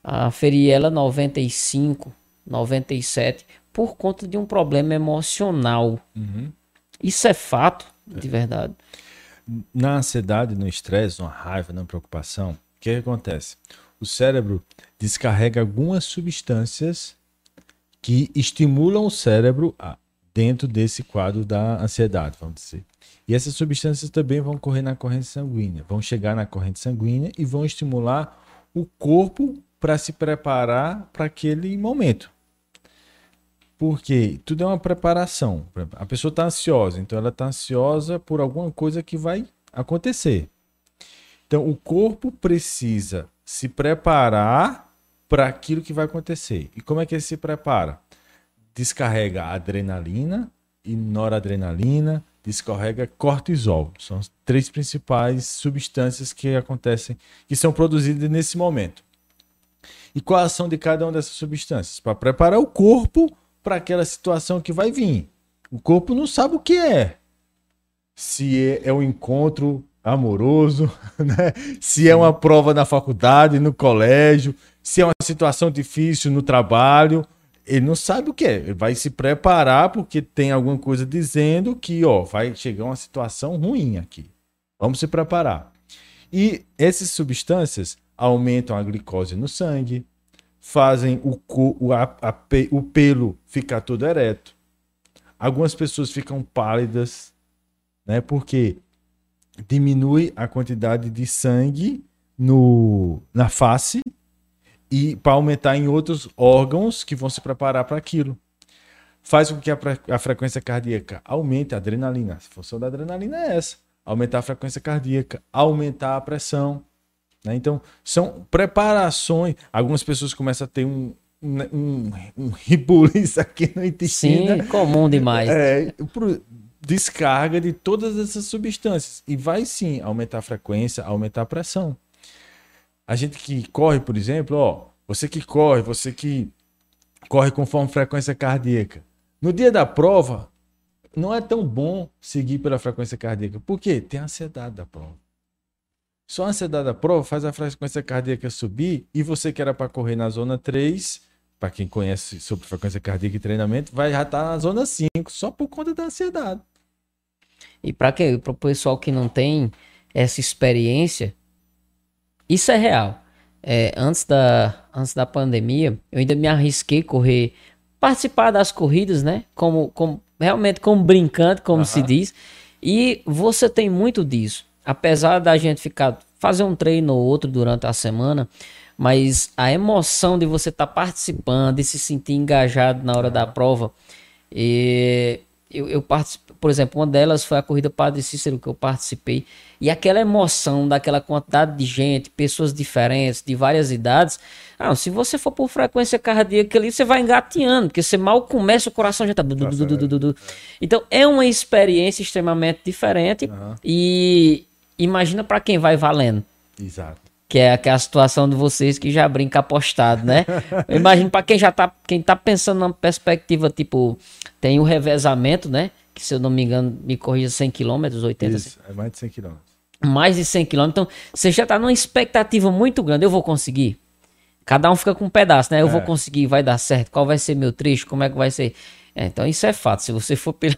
a ferir ela 95, 97, por conta de um problema emocional. Uhum. Isso é fato, de verdade. Na ansiedade, no estresse, na raiva, na preocupação, o que, que acontece? O cérebro descarrega algumas substâncias que estimulam o cérebro dentro desse quadro da ansiedade, vamos dizer. E essas substâncias também vão correr na corrente sanguínea, vão chegar na corrente sanguínea e vão estimular o corpo para se preparar para aquele momento. Porque tudo é uma preparação. A pessoa está ansiosa, então ela está ansiosa por alguma coisa que vai acontecer. Então o corpo precisa se preparar para aquilo que vai acontecer. E como é que ele se prepara? Descarrega adrenalina e noradrenalina, descarrega cortisol. São as três principais substâncias que acontecem, que são produzidas nesse momento. E qual a ação de cada uma dessas substâncias? Para preparar o corpo para aquela situação que vai vir. O corpo não sabe o que é. Se é, é um encontro amoroso, né? se é uma prova na faculdade, no colégio, se é uma situação difícil no trabalho, ele não sabe o que é. Ele vai se preparar porque tem alguma coisa dizendo que, ó, vai chegar uma situação ruim aqui. Vamos se preparar. E essas substâncias aumentam a glicose no sangue, fazem o, o, a, a, o pelo ficar todo ereto. Algumas pessoas ficam pálidas, né? Porque diminui a quantidade de sangue no, na face e para aumentar em outros órgãos que vão se preparar para aquilo. Faz com que a, a, frequência cardíaca aumente a adrenalina. A função da adrenalina é essa: aumentar a frequência cardíaca, aumentar a pressão. Né? Então, são preparações. Algumas pessoas começam a ter um, um, um ribuliço aqui no intestino. Sim, comum demais. É, pro, descarga de todas essas substâncias. E vai sim aumentar a frequência, aumentar a pressão. A gente que corre, por exemplo, ó, você que corre, você que corre conforme frequência cardíaca. No dia da prova, não é tão bom seguir pela frequência cardíaca. Por quê? Tem ansiedade da prova. Só a ansiedade da prova faz a frequência cardíaca subir e você que era para correr na zona 3, para quem conhece sobre frequência cardíaca e treinamento, vai já estar tá na zona 5, só por conta da ansiedade. E para o pessoal que não tem essa experiência, isso é real. É, antes, da, antes da pandemia, eu ainda me arrisquei correr, participar das corridas, né? Como, como realmente como brincante, como se diz. E você tem muito disso. Apesar da gente ficar fazer um treino ou outro durante a semana, mas a emoção de você estar participando, de se sentir engajado na hora da prova, e eu, eu por exemplo, uma delas foi a corrida Padre Cícero que eu participei, e aquela emoção daquela quantidade de gente, pessoas diferentes, de várias idades. Ah, se você for por frequência cardíaca ali, você vai engateando, porque você mal começa, o coração já tá. du. Então é uma experiência extremamente diferente Aham. e imagina para quem vai valendo. Exato. Que é, que é a situação de vocês que já brinca apostado, né? Eu imagino para quem já tá, quem tá pensando numa perspectiva, tipo, tem o revezamento, né? Que se eu não me engano, me corrija 100 km, 80, Isso, é mais de 100 quilômetros. mais de 100 km. Então, você já tá numa expectativa muito grande. Eu vou conseguir. Cada um fica com um pedaço, né? Eu vou É. conseguir, vai dar certo. Qual vai ser meu trecho? Como é que vai ser? É, então, isso é fato. Se você for pela.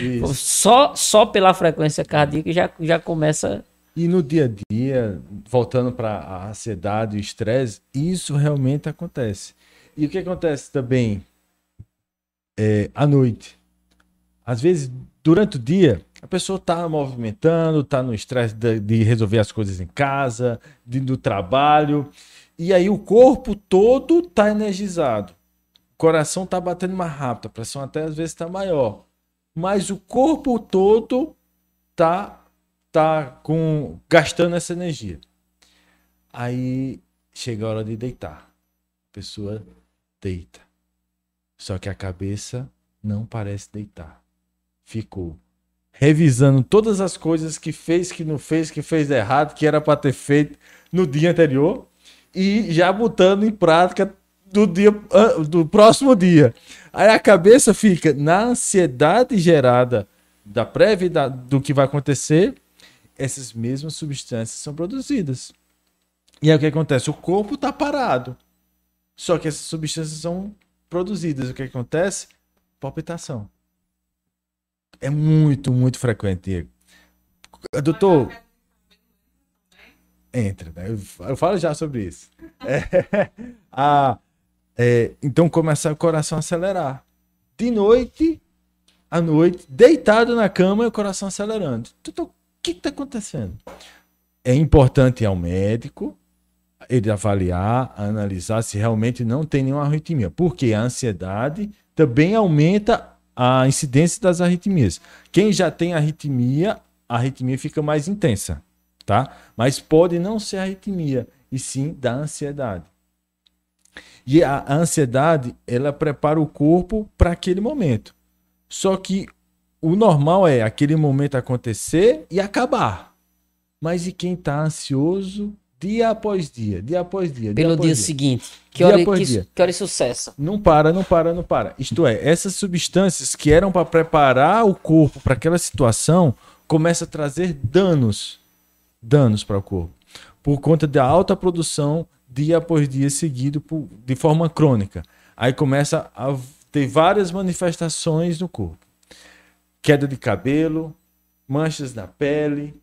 Isso. só, só pela frequência cardíaca já, já começa. E no dia a dia, voltando para a ansiedade e o estresse, isso realmente acontece. E o que acontece também é, à noite? Às vezes, durante o dia, a pessoa está movimentando, está no estresse de, de resolver as coisas em casa, de, do trabalho, e aí o corpo todo está energizado. Coração está batendo mais rápido, a pressão até às vezes está maior. Mas o corpo todo está tá com gastando essa energia. Aí chega a hora de deitar. A pessoa deita. Só que a cabeça não parece deitar. Ficou revisando todas as coisas que fez, que não fez, que fez errado, que era para ter feito no dia anterior e já botando em prática do dia ah, do próximo dia. Aí a cabeça fica na ansiedade gerada da prévia da- do que vai acontecer, essas mesmas substâncias são produzidas. E aí o que acontece? O corpo está parado. Só que essas substâncias são produzidas. O que acontece? Palpitação. É muito, muito frequente, Diego. Doutor, entra, né? Eu- Eu falo já sobre isso. É, a- é, então começa o coração a acelerar. De noite, à noite, deitado na cama e o coração acelerando. O que está acontecendo? É importante ir ao médico, ele avaliar, analisar se realmente não tem nenhuma arritmia. Porque a ansiedade também aumenta a incidência das arritmias. Quem já tem arritmia, a arritmia fica mais intensa, tá? Mas pode não ser arritmia, e sim da ansiedade. E a a ansiedade, ela prepara o corpo para aquele momento. Só que o normal é aquele momento acontecer e acabar. Mas e quem está ansioso dia após dia, dia após dia, Pelo após dia seguinte. Que Dia hora, que, dia. que hora isso cessa? não para, não para, não para. Isto é, essas substâncias que eram para preparar o corpo para aquela situação começam a trazer danos, danos para o corpo, por conta da alta produção dia após dia seguido por- de forma crônica. Aí começa a ter várias manifestações no corpo: queda de cabelo, manchas na pele,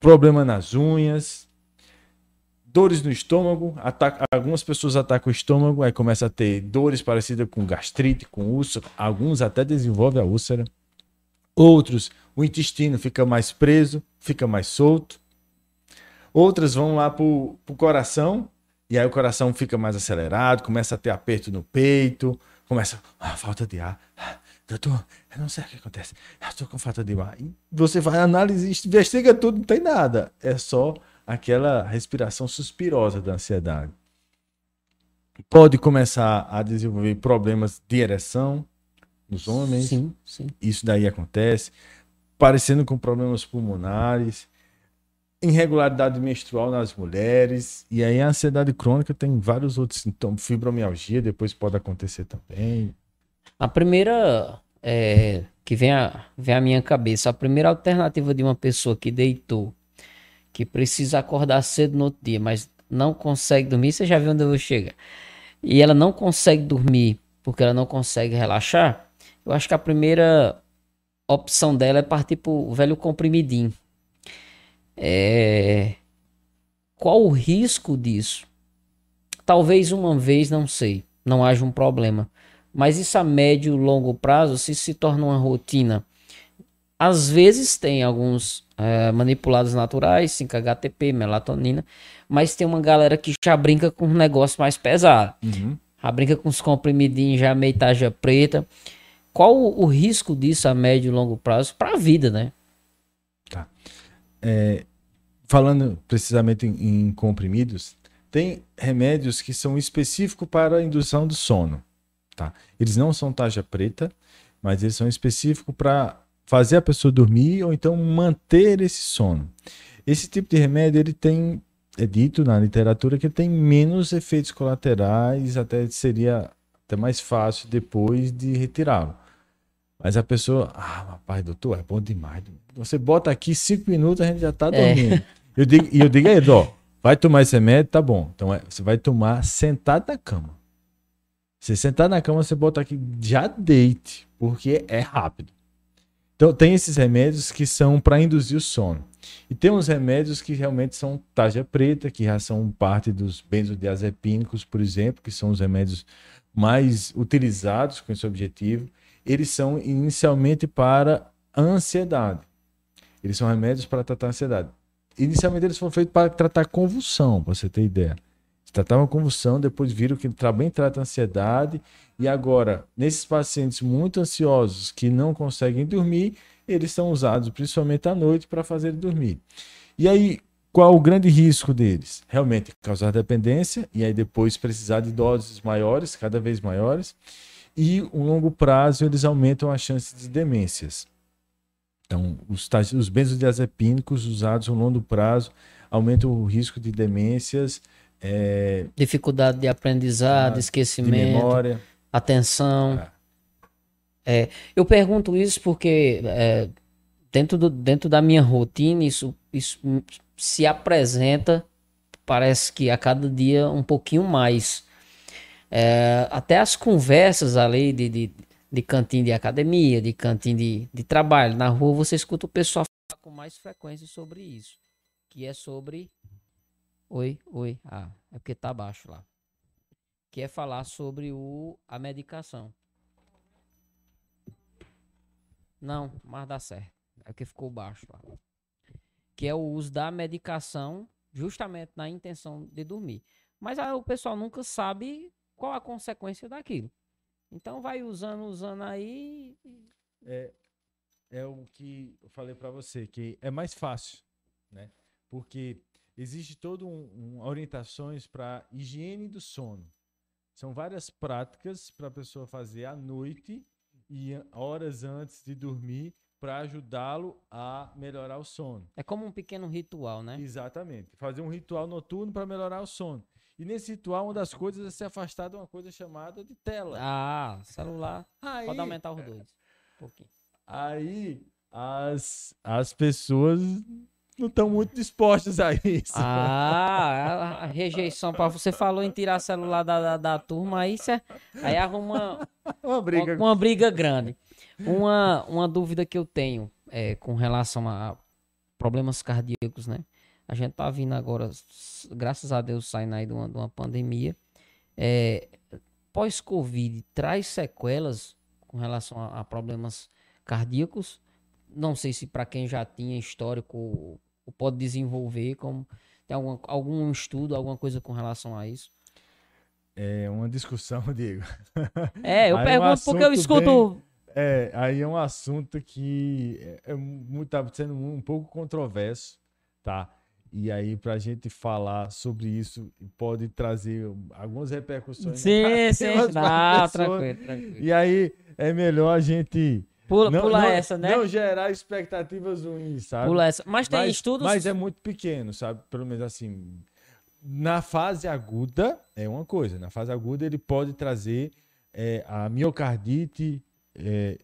problema nas unhas, dores no estômago, ataca- algumas pessoas atacam o estômago, aí começa a ter dores parecidas com gastrite, com úlcera, alguns até desenvolvem a úlcera. Outros, o intestino fica mais preso, fica mais solto. Outras vão lá pro, pro coração, e aí o coração fica mais acelerado, começa a ter aperto no peito, começa, ah, falta de ar. Ah, Doutor, eu não sei o que acontece. Eu estou com falta de ar. E você vai analisar, investiga tudo, não tem nada. É só aquela respiração suspirosa da ansiedade. Pode começar a desenvolver problemas de ereção nos homens. Sim, sim. Isso daí acontece. Parecendo com problemas pulmonares. Irregularidade menstrual nas mulheres. E aí a ansiedade crônica tem vários outros sintomas. Fibromialgia depois pode acontecer também. A primeira é, que vem a, vem à minha cabeça, a primeira alternativa de uma pessoa que deitou, que precisa acordar cedo no outro dia, mas não consegue dormir, você já viu onde eu vou chegar. E ela não consegue dormir porque ela não consegue relaxar. Eu acho que a primeira opção dela é partir pro velho comprimidinho. É... Qual o risco disso? Talvez uma vez, não sei, não haja um problema. Mas isso a médio e longo prazo, se se torna uma rotina. Às vezes tem alguns é, manipulados naturais, 5-HTP, melatonina, mas tem uma galera que já brinca com um negócio mais pesado. Uhum. Já brinca com os comprimidinhos, já meio taja preta. Qual o, o risco disso a médio e longo prazo para a vida, né? É, falando precisamente em, em comprimidos, tem remédios que são específicos para a indução do sono. Tá? Eles não são taja preta, mas eles são específicos para fazer a pessoa dormir ou então manter esse sono. Esse tipo de remédio ele tem é dito na literatura que tem menos efeitos colaterais, até seria até mais fácil depois de retirá-lo. Mas a pessoa, ah, rapaz, doutor, é bom demais. Você bota aqui cinco minutos, a gente já está é. dormindo. É. Eu digo, e eu digo a ele, ó, vai tomar esse remédio, tá bom. Então é, você vai tomar sentado na cama. Você sentar na cama, você bota aqui, já deite, porque é rápido. Então tem esses remédios que são para induzir o sono. E tem uns remédios que realmente são taja preta, que já são parte dos benzodiazepínicos, por exemplo, que são os remédios mais utilizados com esse objetivo. Eles são inicialmente para ansiedade. Eles são remédios para tratar ansiedade. Inicialmente eles foram feitos para tratar convulsão, para você ter ideia. Tratavam convulsão, depois viram que também trata ansiedade. E agora, nesses pacientes muito ansiosos que não conseguem dormir, eles são usados principalmente à noite para fazer dormir. E aí, qual o grande risco deles? Realmente causar dependência e aí depois precisar de doses maiores, cada vez maiores. E o longo prazo eles aumentam a chance de demências. Então, os, os benzodiazepínicos usados no longo prazo aumentam o risco de demências. É... Dificuldade de aprendizado, ah, esquecimento, de memória. atenção. Ah. É, eu pergunto isso porque é, dentro, do, dentro da minha rotina isso, isso se apresenta, parece que a cada dia um pouquinho mais. É, até as conversas ali de, de, de cantinho de academia, de cantinho de, de trabalho, na rua você escuta o pessoal falar com mais frequência sobre isso. Que é sobre. Oi, oi. Ah, é porque tá baixo lá. Que é falar sobre o, a medicação. Não, mas dá certo. É que ficou baixo lá. Que é o uso da medicação justamente na intenção de dormir. Mas aí, o pessoal nunca sabe qual a consequência daquilo. Então vai usando, usando aí. É, é o que eu falei para você, que é mais fácil, né? Porque existe todo um, um orientações para higiene do sono. São várias práticas para a pessoa fazer à noite e horas antes de dormir para ajudá-lo a melhorar o sono. É como um pequeno ritual, né? Exatamente. Fazer um ritual noturno para melhorar o sono. E nesse ritual, uma das coisas é se afastar de uma coisa chamada de tela. Ah, celular. Aí, Pode aumentar os dois. Um pouquinho. Aí as, as pessoas não estão muito dispostas a isso. Ah, a, rejeição para você falou em tirar celular da, da, da turma, aí, cê, aí arruma uma briga. Uma, uma, briga grande. Uma, uma dúvida que eu tenho é, com relação a problemas cardíacos, né? A gente tá vindo agora, graças a Deus, saindo aí de uma, de uma pandemia. É, Pós-Covid, traz sequelas com relação a, a problemas cardíacos? não sei se para quem já tinha histórico ou pode desenvolver, como tem algum, algum estudo, alguma coisa com relação a isso? É uma discussão, Diego. É, eu aí pergunto é um porque eu escuto. Bem, é, aí é um assunto que é, é tá sendo um pouco controverso, tá? E aí, para a gente falar sobre isso, pode trazer algumas repercussões. Sim, sim. Não, tranquilo, tranquilo. E aí, é melhor a gente Pula, não, pula não, essa, né? Não gerar expectativas ruins, sabe? Pula essa. Mas tem mas, estudos. Mas é muito pequeno, sabe? Pelo menos assim. Na fase aguda é uma coisa. Na fase aguda ele pode trazer é, a miocardite. É,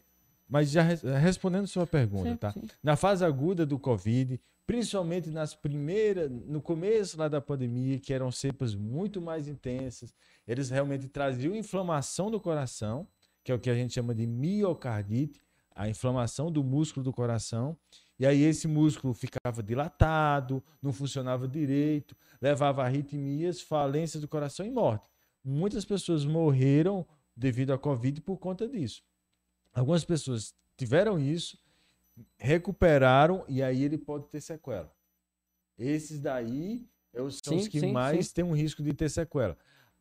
mas já respondendo sua pergunta, sim, tá? Sim. Na fase aguda do Covid, principalmente nas primeiras, no começo lá da pandemia, que eram cepas muito mais intensas, eles realmente traziam inflamação do coração, que é o que a gente chama de miocardite, a inflamação do músculo do coração. E aí esse músculo ficava dilatado, não funcionava direito, levava a arritmias, falências do coração e morte. Muitas pessoas morreram devido à Covid por conta disso. Algumas pessoas tiveram isso, recuperaram e aí ele pode ter sequela. Esses daí são sim, os que sim, mais sim. têm um risco de ter sequela.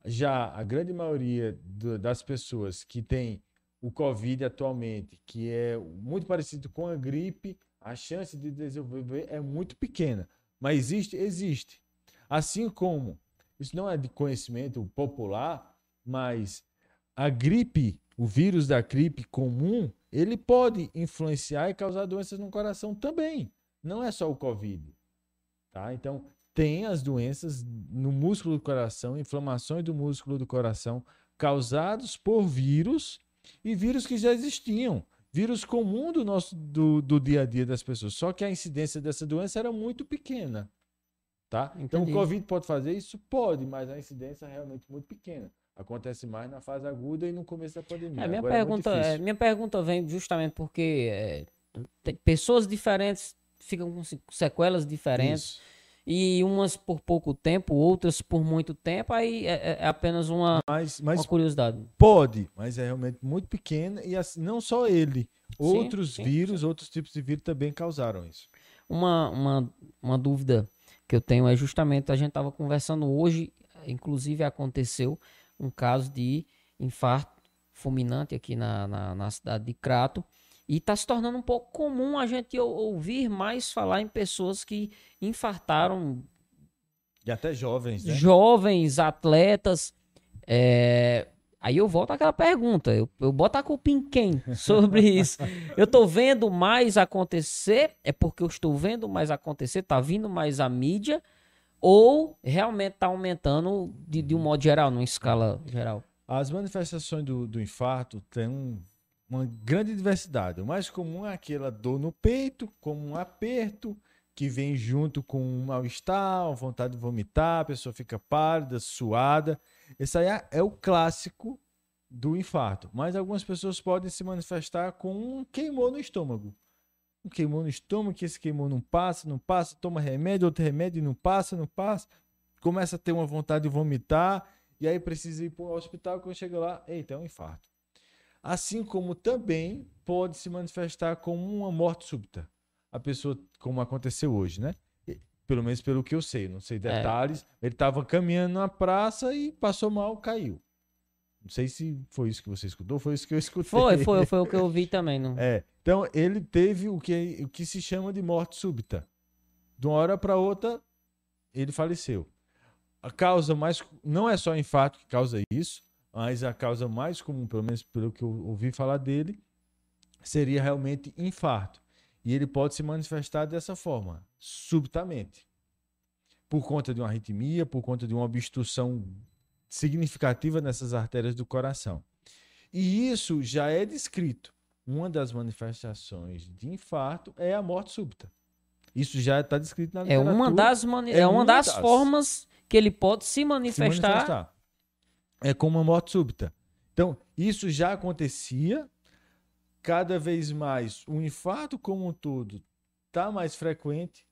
Já a grande maioria do, das pessoas que tem o Covid atualmente, que é muito parecido com a gripe, a chance de desenvolver é muito pequena. Mas existe? Existe. Assim como, isso não é de conhecimento popular, mas a gripe, o vírus da gripe comum, ele pode influenciar e causar doenças no coração também. Não é só o Covid. Tá? Então, tem as doenças no músculo do coração, inflamações do músculo do coração causados por vírus e vírus que já existiam, vírus comum do nosso do, do dia a dia das pessoas. Só que a incidência dessa doença era muito pequena, tá? Então o COVID pode fazer isso, pode, mas a incidência é realmente muito pequena. Acontece mais na fase aguda e no começo da pandemia. É, minha, Agora é pergunta, é minha pergunta vem justamente porque é, pessoas diferentes ficam com sequelas diferentes. Isso e umas por pouco tempo, outras por muito tempo, aí é, é, é apenas uma, mas, mas uma curiosidade. Pode, mas é realmente muito pequena e assim, não só ele, outros sim, vírus, sim. outros tipos de vírus também causaram isso. Uma, uma, uma dúvida que eu tenho é justamente, a gente estava conversando hoje, inclusive aconteceu um caso de infarto fulminante aqui na, na, na cidade de Crato, e está se tornando um pouco comum a gente ouvir mais falar em pessoas que infartaram. E até jovens, né? Jovens, atletas. É... Aí eu volto àquela pergunta. Eu, eu boto a culpa em quem sobre isso? eu estou vendo mais acontecer, é porque eu estou vendo mais acontecer, está vindo mais a mídia, ou realmente está aumentando de, de um modo geral, numa escala geral? As manifestações do, do infarto têm um uma grande diversidade. O mais comum é aquela dor no peito, como um aperto, que vem junto com um mal-estar, vontade de vomitar, a pessoa fica pálida, suada. Esse aí é, é o clássico do infarto. Mas algumas pessoas podem se manifestar com um queimou no estômago. Um queimou no estômago, que esse queimou não passa, não passa, toma remédio, outro remédio não passa, não passa. Começa a ter uma vontade de vomitar, e aí precisa ir para o hospital. Quando chega lá, eita, é um infarto assim como também pode se manifestar como uma morte súbita. A pessoa, como aconteceu hoje, né? Pelo menos pelo que eu sei, não sei é. detalhes. É. Ele estava caminhando na praça e passou mal, caiu. Não sei se foi isso que você escutou, foi isso que eu escutei. Foi, foi, foi o que eu vi também. Não? É. Então, ele teve o que, o que se chama de morte súbita. De uma hora para outra, ele faleceu. A causa mais. Não é só infarto que causa isso, mas a causa mais comum, pelo menos pelo que eu ouvi falar dele, seria realmente infarto. E ele pode se manifestar dessa forma, subitamente. Por conta de uma arritmia, por conta de uma obstrução significativa nessas artérias do coração. E isso já é descrito. Uma das manifestações de infarto é a morte súbita. Isso já está descrito na literatura. É uma das, mani... é, é uma das, das, formas que ele pode se manifestar, se manifestar é como uma morte súbita. Então, isso já acontecia. Cada vez mais, o infarto como um todo está mais frequente,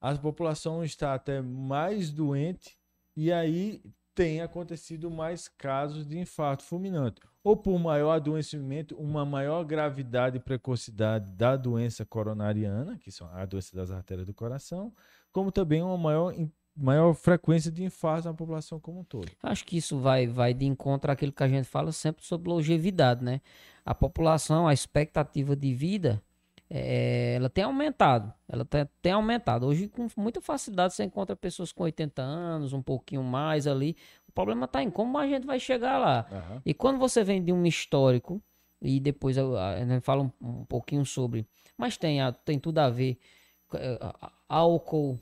a população está até mais doente, e aí tem acontecido mais casos de infarto fulminante. Ou por maior adoecimento, uma maior gravidade e precocidade da doença coronariana, que são a doença das artérias do coração, como também uma maior maior frequência de infarto na população como um todo. Acho que isso vai, vai de encontro àquilo que a gente fala sempre sobre longevidade, né? A população, a expectativa de vida, é, ela tem aumentado. Ela tem, tem, aumentado. Hoje, com muita facilidade, você encontra pessoas com 80 anos, um pouquinho mais ali. O problema está em como a gente vai chegar lá. Uhum. E quando você vem de um histórico, e depois gente fala um, um pouquinho sobre, mas tem, tem tudo a ver. É, álcool,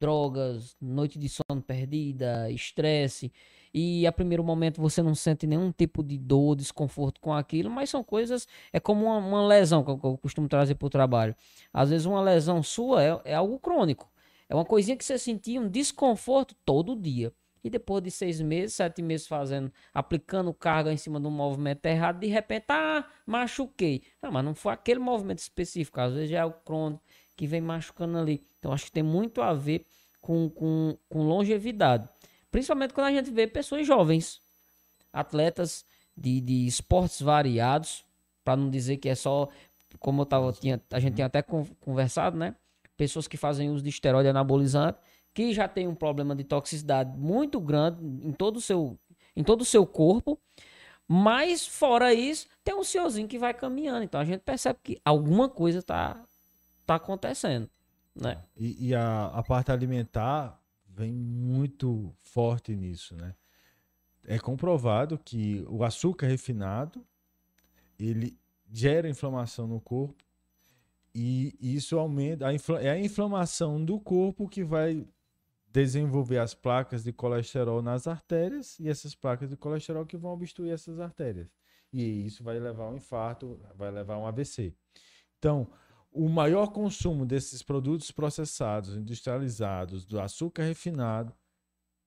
drogas, noite de sono perdida, estresse, e a primeiro momento você não sente nenhum tipo de dor, desconforto com aquilo, mas são coisas, é como uma, uma lesão que eu, que eu costumo trazer para o trabalho. Às vezes uma lesão sua é, é algo crônico, é uma coisinha que você sentia um desconforto todo dia. E depois de seis meses, sete meses fazendo, aplicando carga em cima de um movimento errado, de repente, ah, machuquei. Não, mas não foi aquele movimento específico, às vezes já é o crônico que vem machucando ali. Então acho que tem muito a ver com, com, com longevidade. Principalmente quando a gente vê pessoas jovens, atletas de, de esportes variados, para não dizer que é só, como eu tava, tinha, a gente tinha até conversado, né? Pessoas que fazem uso de esteroide anabolizante, que já tem um problema de toxicidade muito grande em todo o seu, em todo o seu corpo, mas fora isso, tem um senhorzinho que vai caminhando. Então a gente percebe que alguma coisa está tá acontecendo. Né? E, e a, a parte alimentar vem muito forte nisso, né? É comprovado que o açúcar refinado ele gera inflamação no corpo e isso aumenta a infla, é a inflamação do corpo que vai desenvolver as placas de colesterol nas artérias e essas placas de colesterol que vão obstruir essas artérias. E isso vai levar a um infarto, vai levar a um AVC. Então, o maior consumo desses produtos processados, industrializados, do açúcar refinado,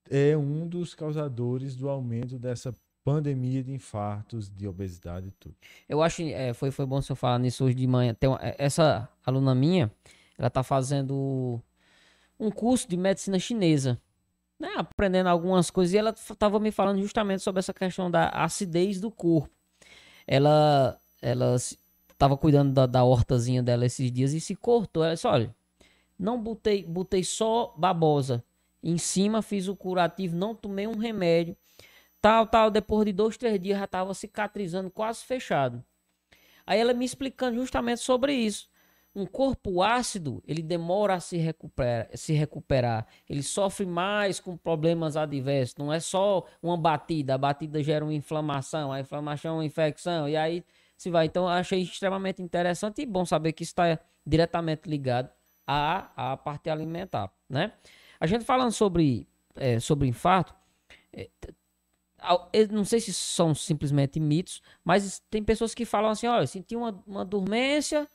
é um dos causadores do aumento dessa pandemia de infartos, de obesidade e tudo. Eu acho é, foi foi bom você falar nisso hoje de manhã. Tem uma, essa aluna minha, ela está fazendo um curso de medicina chinesa, né, aprendendo algumas coisas e ela estava me falando justamente sobre essa questão da acidez do corpo. Ela ela tava cuidando da, da hortazinha dela esses dias e se cortou. Ela disse: olha, não botei, botei só babosa. Em cima fiz o curativo, não tomei um remédio. Tal, tal. Depois de dois, três dias já tava cicatrizando, quase fechado. Aí ela me explicando justamente sobre isso. Um corpo ácido, ele demora a se recuperar, se recuperar. Ele sofre mais com problemas adversos. Não é só uma batida. A batida gera uma inflamação, a inflamação é uma infecção. E aí se vai. Então, achei extremamente interessante e bom saber que está diretamente ligado à, à parte alimentar, né? A gente falando sobre, é, sobre infarto, é, não sei se são simplesmente mitos, mas tem pessoas que falam assim, olha, eu senti uma, uma dormência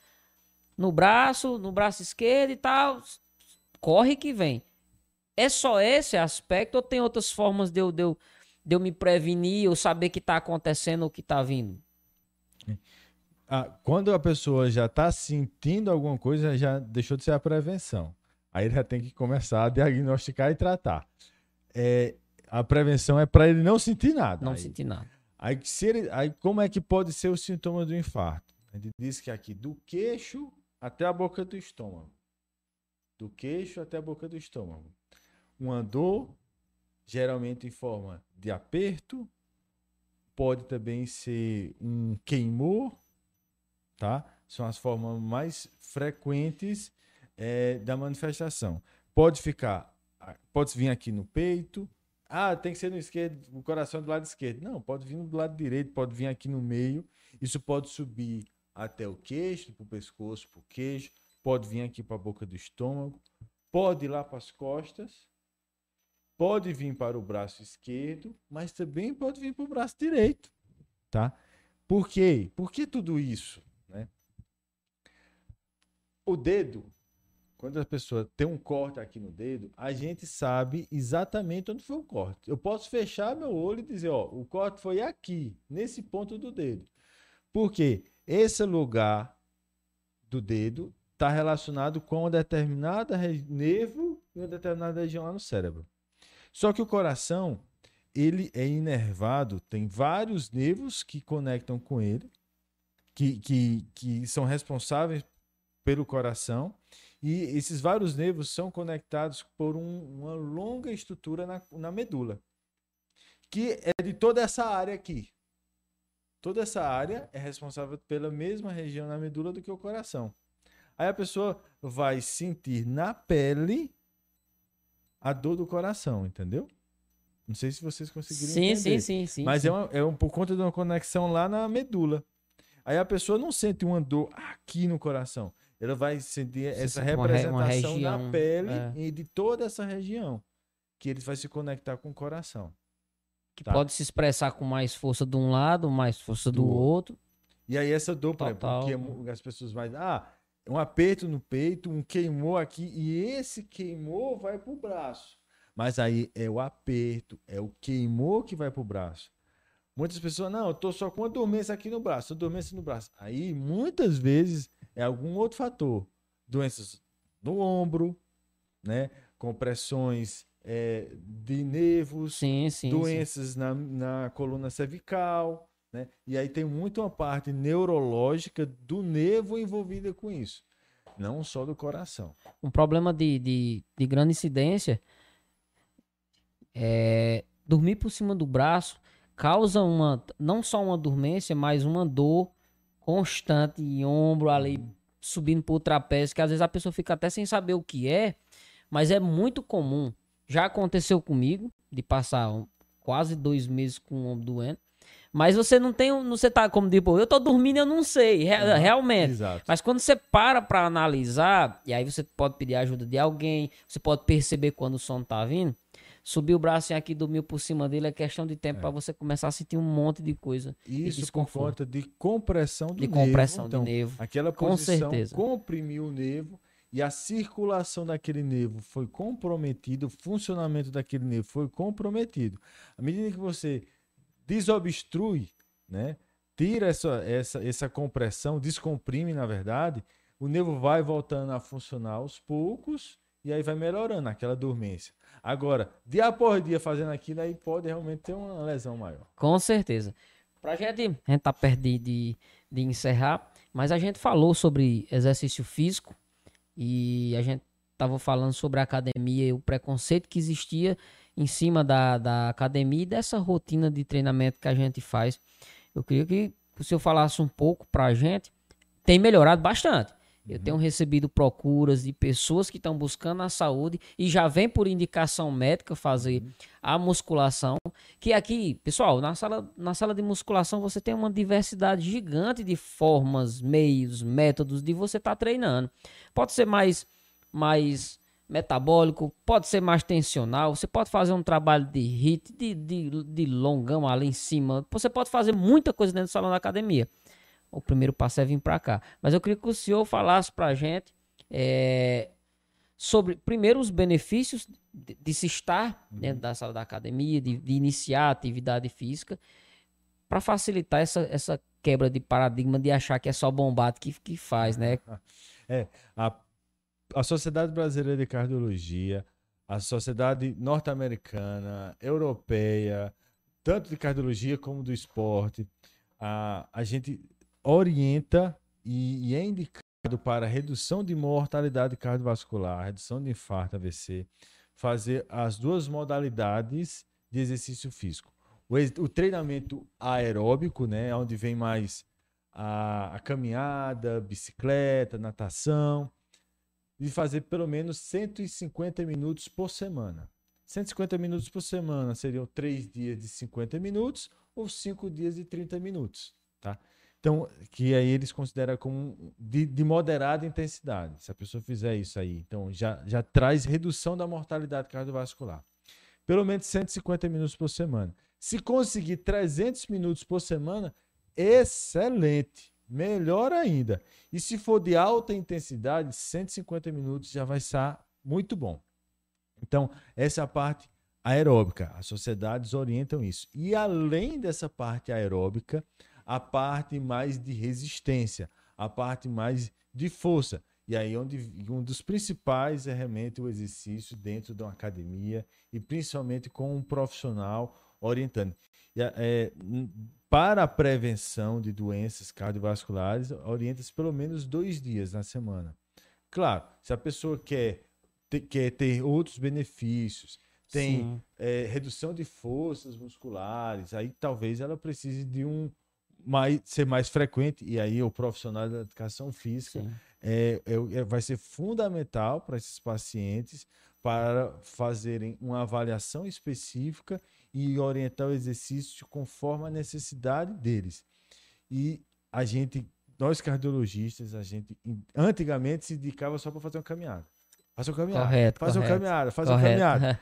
no braço, no braço esquerdo e tal, corre que vem. É só esse aspecto ou tem outras formas de eu, de eu, de eu me prevenir ou saber que está acontecendo ou que está vindo? Ah, quando a pessoa já está sentindo alguma coisa, já deixou de ser a prevenção. Aí já tem que começar a diagnosticar e tratar. É, a prevenção é para ele não sentir nada. Não aí, sentir nada. Aí, se ele, aí como é que pode ser o sintoma do infarto? A gente diz que é aqui do queixo até a boca do estômago. Do queixo até a boca do estômago. Uma dor, geralmente em forma de aperto, pode também ser um queimor, tá? São as formas mais frequentes é, da manifestação. Pode ficar, pode vir aqui no peito. Ah, tem que ser no esquerdo, o coração do lado esquerdo. Não, pode vir do lado direito, pode vir aqui no meio. Isso pode subir até o queixo, para o pescoço, para o queixo. Pode vir aqui para a boca do estômago. Pode ir lá para as costas pode vir para o braço esquerdo, mas também pode vir para o braço direito, tá? Por quê? Por que tudo isso, né? O dedo, quando a pessoa tem um corte aqui no dedo, a gente sabe exatamente onde foi o corte. Eu posso fechar meu olho e dizer, ó, o corte foi aqui, nesse ponto do dedo. Porque esse lugar do dedo está relacionado com uma determinada nervo e uma determinada região lá no cérebro. Só que o coração, ele é inervado, tem vários nervos que conectam com ele, que, que, que são responsáveis pelo coração, e esses vários nervos são conectados por um, uma longa estrutura na, na medula, que é de toda essa área aqui. Toda essa área é responsável pela mesma região na medula do que o coração. Aí a pessoa vai sentir na pele a dor do coração, entendeu? Não sei se vocês conseguiram sim, entender. Sim, sim, sim. Mas sim. É, uma, é um, por conta de uma conexão lá na medula. Aí a pessoa não sente uma dor aqui no coração. Ela vai sentir essa representação uma região, na pele é. e de toda essa região. Que ele vai se conectar com o coração. Que tá? pode se expressar com mais força de um lado, mais força do, do outro. E aí essa dor, por exemplo, porque as pessoas mais... Ah, um aperto no peito, um queimou aqui, e esse queimou vai para o braço. Mas aí é o aperto, é o queimou que vai para o braço. Muitas pessoas, não, eu tô só com uma dormência aqui no braço, dormência no braço. Aí, muitas vezes, é algum outro fator. Doenças no ombro, né? Compressões é, de nervos, sim, sim, doenças sim. Na, na coluna cervical, Né? E aí tem muito uma parte neurológica do nervo envolvida com isso, não só do coração. Um problema de, de, de grande incidência é dormir por cima do braço causa uma não só uma dormência, mas uma dor constante em ombro ali subindo pro trapézio, que às vezes a pessoa fica até sem saber o que é, mas é muito comum. Já aconteceu comigo de passar quase dois meses com o ombro doendo. Mas você não tem, você tá como tipo, eu tô dormindo, eu não sei, re, realmente. Exato. Mas quando você para para analisar, e aí você pode pedir ajuda de alguém, você pode perceber quando o som tá vindo subir o braço aqui, dormir por cima dele, é questão de tempo é. para você começar a sentir um monte de coisa. Isso por conta de compressão do de nervo. compressão então, do nervo. Aquela Com posição certeza. comprimiu o nervo e a circulação daquele nervo foi comprometida, o funcionamento daquele nervo foi comprometido. À medida que você desobstrui, né, tira essa, essa, essa compressão, descomprime, na verdade, o nervo vai voltando a funcionar aos poucos e aí vai melhorando aquela dormência. Agora, dia por dia fazendo aquilo, aí pode realmente ter uma lesão maior. Com certeza. Pra gente, a gente tá perto de, de, de encerrar, mas a gente falou sobre exercício físico e a gente tava falando sobre a academia e o preconceito que existia em cima da, da academia e dessa rotina de treinamento que a gente faz. Eu queria que o senhor falasse um pouco pra gente. Tem melhorado bastante. Eu tenho recebido procuras de pessoas que estão buscando a saúde e já vem por indicação médica fazer uhum. a musculação. Que aqui, pessoal, na sala, na sala de musculação você tem uma diversidade gigante de formas, meios, métodos de você estar tá treinando. Pode ser mais, mais metabólico, pode ser mais tensional, você pode fazer um trabalho de hit, de, de, de longão ali em cima. Você pode fazer muita coisa dentro do salão da academia o primeiro passo é vir para cá. Mas eu queria que o senhor falasse para a gente é, sobre, primeiro, os benefícios de, de se estar uhum. dentro da sala da academia, de, de iniciar a atividade física, para facilitar essa, essa quebra de paradigma de achar que é só bombado que, que faz, né? É, a, a Sociedade Brasileira de Cardiologia, a Sociedade Norte-Americana, Europeia, tanto de cardiologia como do esporte, a, a gente orienta e, e é indicado para redução de mortalidade cardiovascular, redução de infarto, AVC, fazer as duas modalidades de exercício físico. O, o treinamento aeróbico, né, onde vem mais a, a caminhada, bicicleta, natação, de fazer pelo menos 150 minutos por semana. 150 minutos por semana seriam três dias de 50 minutos ou cinco dias de 30 minutos, tá? Então, que aí eles consideram como de, de, moderada intensidade. Se a pessoa fizer isso aí, então já, já traz redução da mortalidade cardiovascular. Pelo menos 150 minutos por semana. Se conseguir 300 minutos por semana, excelente. Melhor ainda. E se for de alta intensidade, 150 minutos já vai estar muito bom. Então, essa parte aeróbica. As sociedades orientam isso. E além dessa parte aeróbica, a parte mais de resistência, a parte mais de força. E aí onde um dos principais é realmente o exercício dentro de uma academia e principalmente com um profissional orientando. É, para a prevenção de doenças cardiovasculares, orienta-se pelo menos dois dias na semana. Claro, se a pessoa quer ter, quer ter outros benefícios, tem é, redução de forças musculares, aí talvez ela precise de um, mais, ser mais frequente, e aí o profissional da educação física é, é, é, vai ser fundamental para esses pacientes para fazerem uma avaliação específica e orientar o exercício conforme a necessidade deles. E a gente, nós cardiologistas, a gente antigamente se dedicava só para fazer uma caminhada. Faça uma caminhada. Correto, faz correto. uma caminhada, faz correto. uma caminhada.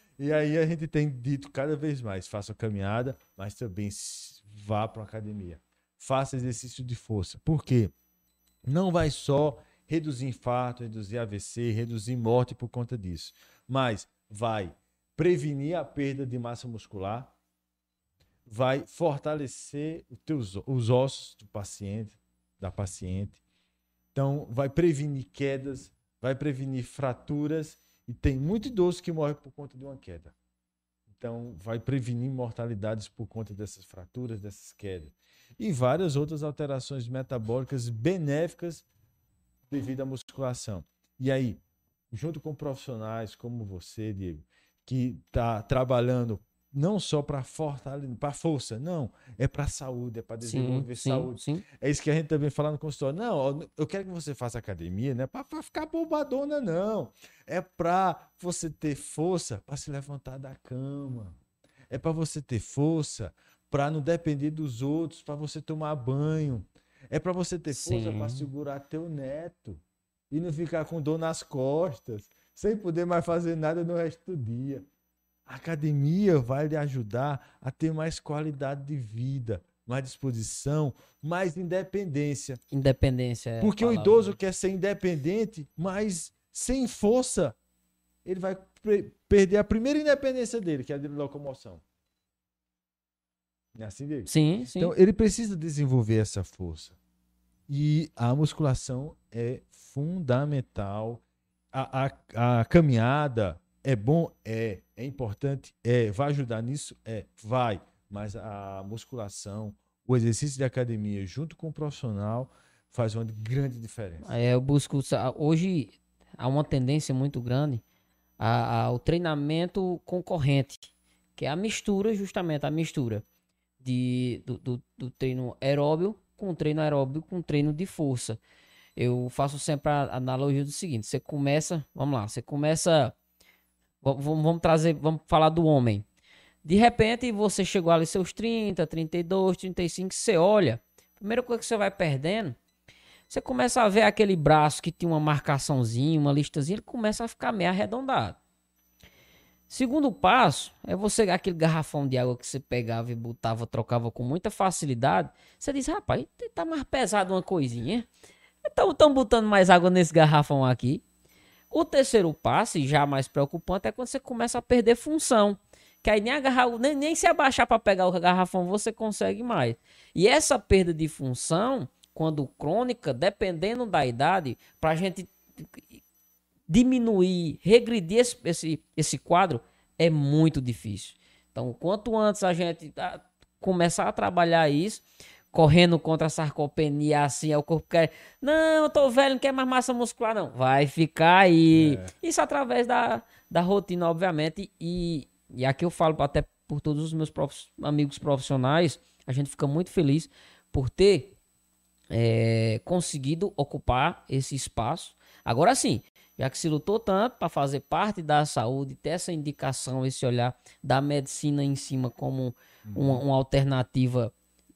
e aí a gente tem dito cada vez mais, faça uma caminhada, mas também vá para a academia. Faça exercício de força. Por quê? Não vai só reduzir infarto, reduzir AVC, reduzir morte por conta disso, mas vai prevenir a perda de massa muscular, vai fortalecer os, teus, os ossos do paciente, da paciente. Então, vai prevenir quedas, vai prevenir fraturas e tem muito idoso que morre por conta de uma queda. Então, vai prevenir mortalidades por conta dessas fraturas, dessas quedas. E várias outras alterações metabólicas benéficas devido à musculação. E aí, junto com profissionais como você, Diego, que está trabalhando não só para fortalecer, para força, não, é para saúde, é para desenvolver sim, saúde. Sim. É isso que a gente também fala no consultório. Não, eu quero que você faça academia, não é para ficar bombadona, não. É para você ter força para se levantar da cama. É para você ter força para não depender dos outros, para você tomar banho. É para você ter força para segurar teu neto e não ficar com dor nas costas, sem poder mais fazer nada no resto do dia. A academia vai lhe ajudar a ter mais qualidade de vida, mais disposição, mais independência. Independência. É Porque o idoso quer ser independente, mas sem força, ele vai perder a primeira independência dele, que é a de locomoção. É assim, dele? Sim, sim. Então, ele precisa desenvolver essa força. E a musculação é fundamental. A, a, a caminhada é bom? É. É importante? É. Vai ajudar nisso? É. Vai. Mas a musculação, o exercício de academia junto com o profissional faz uma grande diferença. É, eu busco. Hoje há uma tendência muito grande ao treinamento concorrente, que é a mistura, justamente a mistura de, do, do, do treino aeróbio com treino aeróbio com treino de força. Eu faço sempre a analogia do seguinte: você começa, vamos lá, você começa, vamos, vamos trazer, vamos falar do homem. De repente você chegou ali seus 30, 32, 35, você olha, primeira coisa que você vai perdendo, você começa a ver aquele braço que tinha uma marcaçãozinha, uma listazinha, ele começa a ficar meio arredondado. Segundo passo é você, aquele garrafão de água que você pegava e botava, trocava com muita facilidade. Você diz, rapaz, tá mais pesado uma coisinha. Então estão botando mais água nesse garrafão aqui. O terceiro passo, e já mais preocupante, é quando você começa a perder função. Que aí nem, agarrar, nem, nem se abaixar para pegar o garrafão você consegue mais. E essa perda de função, quando crônica, dependendo da idade, para a gente diminuir, regredir esse, esse, esse quadro é muito difícil. Então, quanto antes a gente ah, começar a trabalhar isso, correndo contra a sarcopenia, assim, é o corpo quer. Não, eu tô velho, não quer mais massa muscular, não. Vai ficar aí. É. Isso através da, da rotina, obviamente. E, e aqui eu falo até por todos os meus prof... amigos profissionais, a gente fica muito feliz por ter é, conseguido ocupar esse espaço. Agora sim, já que se lutou tanto para fazer parte da saúde, ter essa indicação, esse olhar da medicina em cima como uma, uma alternativa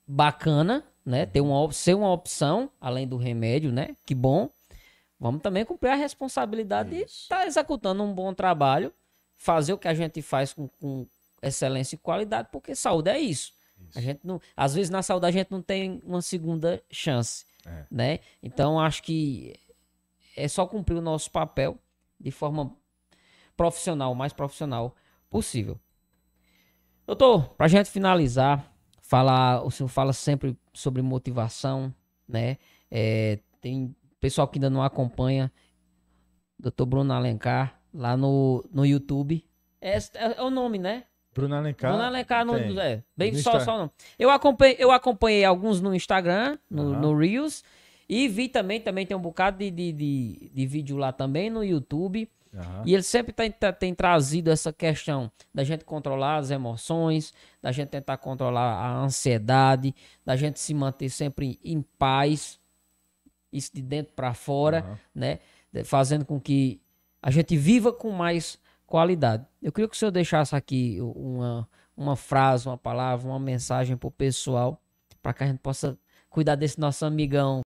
bacana, né? Ter uma, ser uma opção além do remédio, né? Que bom. Vamos também cumprir a responsabilidade Isso. de estar tá executando um bom trabalho, fazer o que a gente faz com, com excelência e qualidade, porque saúde é isso. isso. A gente não, às vezes na saúde a gente não tem uma segunda chance, é. né? Então acho que é só cumprir o nosso papel de forma profissional, o mais profissional possível. Doutor, para a gente finalizar, falar, o senhor fala sempre sobre motivação, né? É, tem pessoal que ainda não acompanha, doutor Bruno Alencar, lá no, no YouTube. É, é, é o nome, né? Bruno Alencar. Bruno Alencar, no, é, bem no só, só não. Eu acompanhei, eu acompanhei alguns no Instagram, no, uhum. no Reels, e vi também, também tem um bocado de, de, de, de vídeo lá também no YouTube. Uhum. E ele sempre tem, tem trazido essa questão da gente controlar as emoções, da gente tentar controlar a ansiedade, da gente se manter sempre em paz, isso de dentro para fora, uhum. né? Fazendo com que a gente viva com mais qualidade. Eu queria que o senhor deixasse aqui uma, uma frase, uma palavra, uma mensagem para o pessoal, para que a gente possa cuidar desse nosso amigão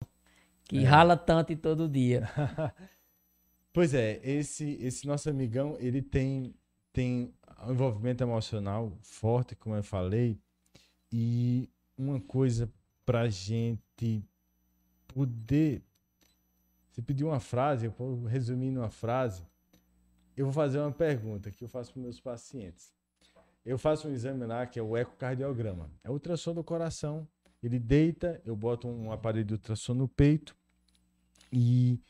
que é. rala tanto e todo dia. pois é, esse, esse nosso amigão, ele tem, tem um envolvimento emocional forte, como eu falei, e uma coisa pra gente poder. Você pediu uma frase, eu vou resumir numa frase. Eu vou fazer uma pergunta que eu faço para meus pacientes. Eu faço um exame lá que é o ecocardiograma. É o ultrassom do coração ele deita, eu boto um aparelho de ultrassom no peito e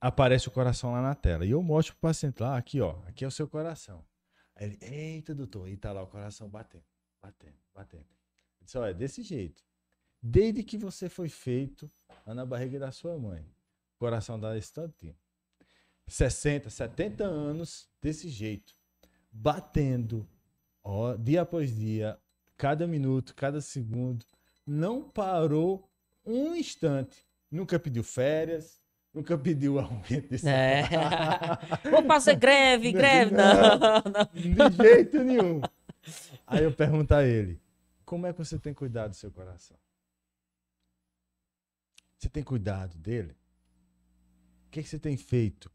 aparece o coração lá na tela. E eu mostro para o paciente lá, aqui ó, aqui é o seu coração. Aí ele, eita, doutor, e tá lá o coração batendo, batendo, batendo. Eu disse, olha, é desse jeito. Desde que você foi feito lá na barriga da sua mãe, o coração dá esse tantinho. 60, 70 anos desse jeito, batendo, ó, dia após dia, cada minuto, cada segundo, não parou um instante. Nunca pediu férias, nunca pediu aumento de É. Vou fazer greve, greve. Não, não. De jeito nenhum. Aí eu pergunto a ele: como é que você tem cuidado do seu coração? Você tem cuidado dele? O que, que você tem feito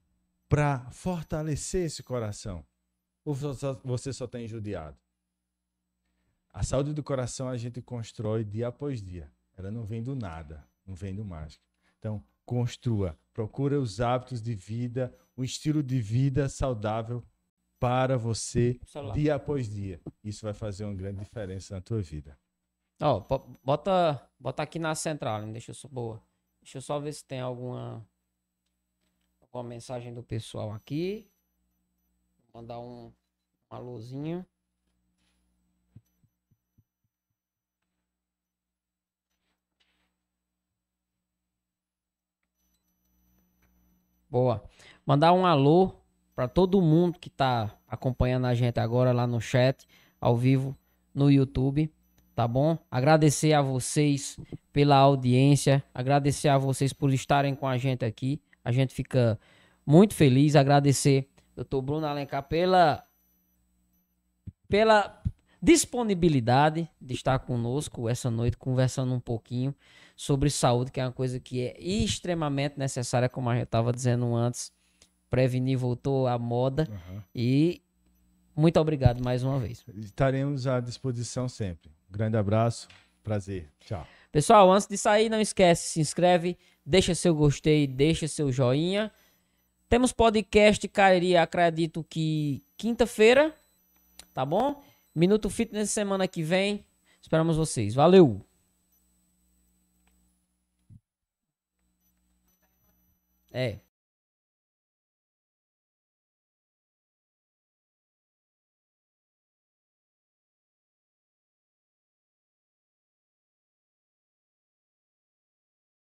para fortalecer esse coração? Ou você só tem judiado? A saúde do coração a gente constrói dia após dia. Ela não vem do nada, não vem do mágico. Então, construa, procura os hábitos de vida, um estilo de vida saudável para você Celular. dia após dia. Isso vai fazer uma grande diferença na tua vida. Ó, po- bota, bota aqui na central, hein? deixa eu só boa. Deixa eu só ver se tem alguma alguma mensagem do pessoal aqui. Vou mandar um, um alôzinho. Boa. Mandar um alô para todo mundo que tá acompanhando a gente agora lá no chat, ao vivo, no YouTube, tá bom? Agradecer a vocês pela audiência, agradecer a vocês por estarem com a gente aqui. A gente fica muito feliz, agradecer Dr. Bruno Alencar pela pela disponibilidade de estar conosco essa noite conversando um pouquinho sobre saúde, que é uma coisa que é extremamente necessária, como a gente estava dizendo antes. Prevenir voltou à moda e muito obrigado mais uma vez. Estaremos à disposição sempre. Grande abraço, prazer. Tchau. Pessoal, antes de sair, não esquece, se inscreve, deixa seu gostei, deixa seu joinha. Temos podcast, cairia, acredito que quinta-feira, tá bom? Minuto Fitness semana que vem. Esperamos vocês. Valeu! É.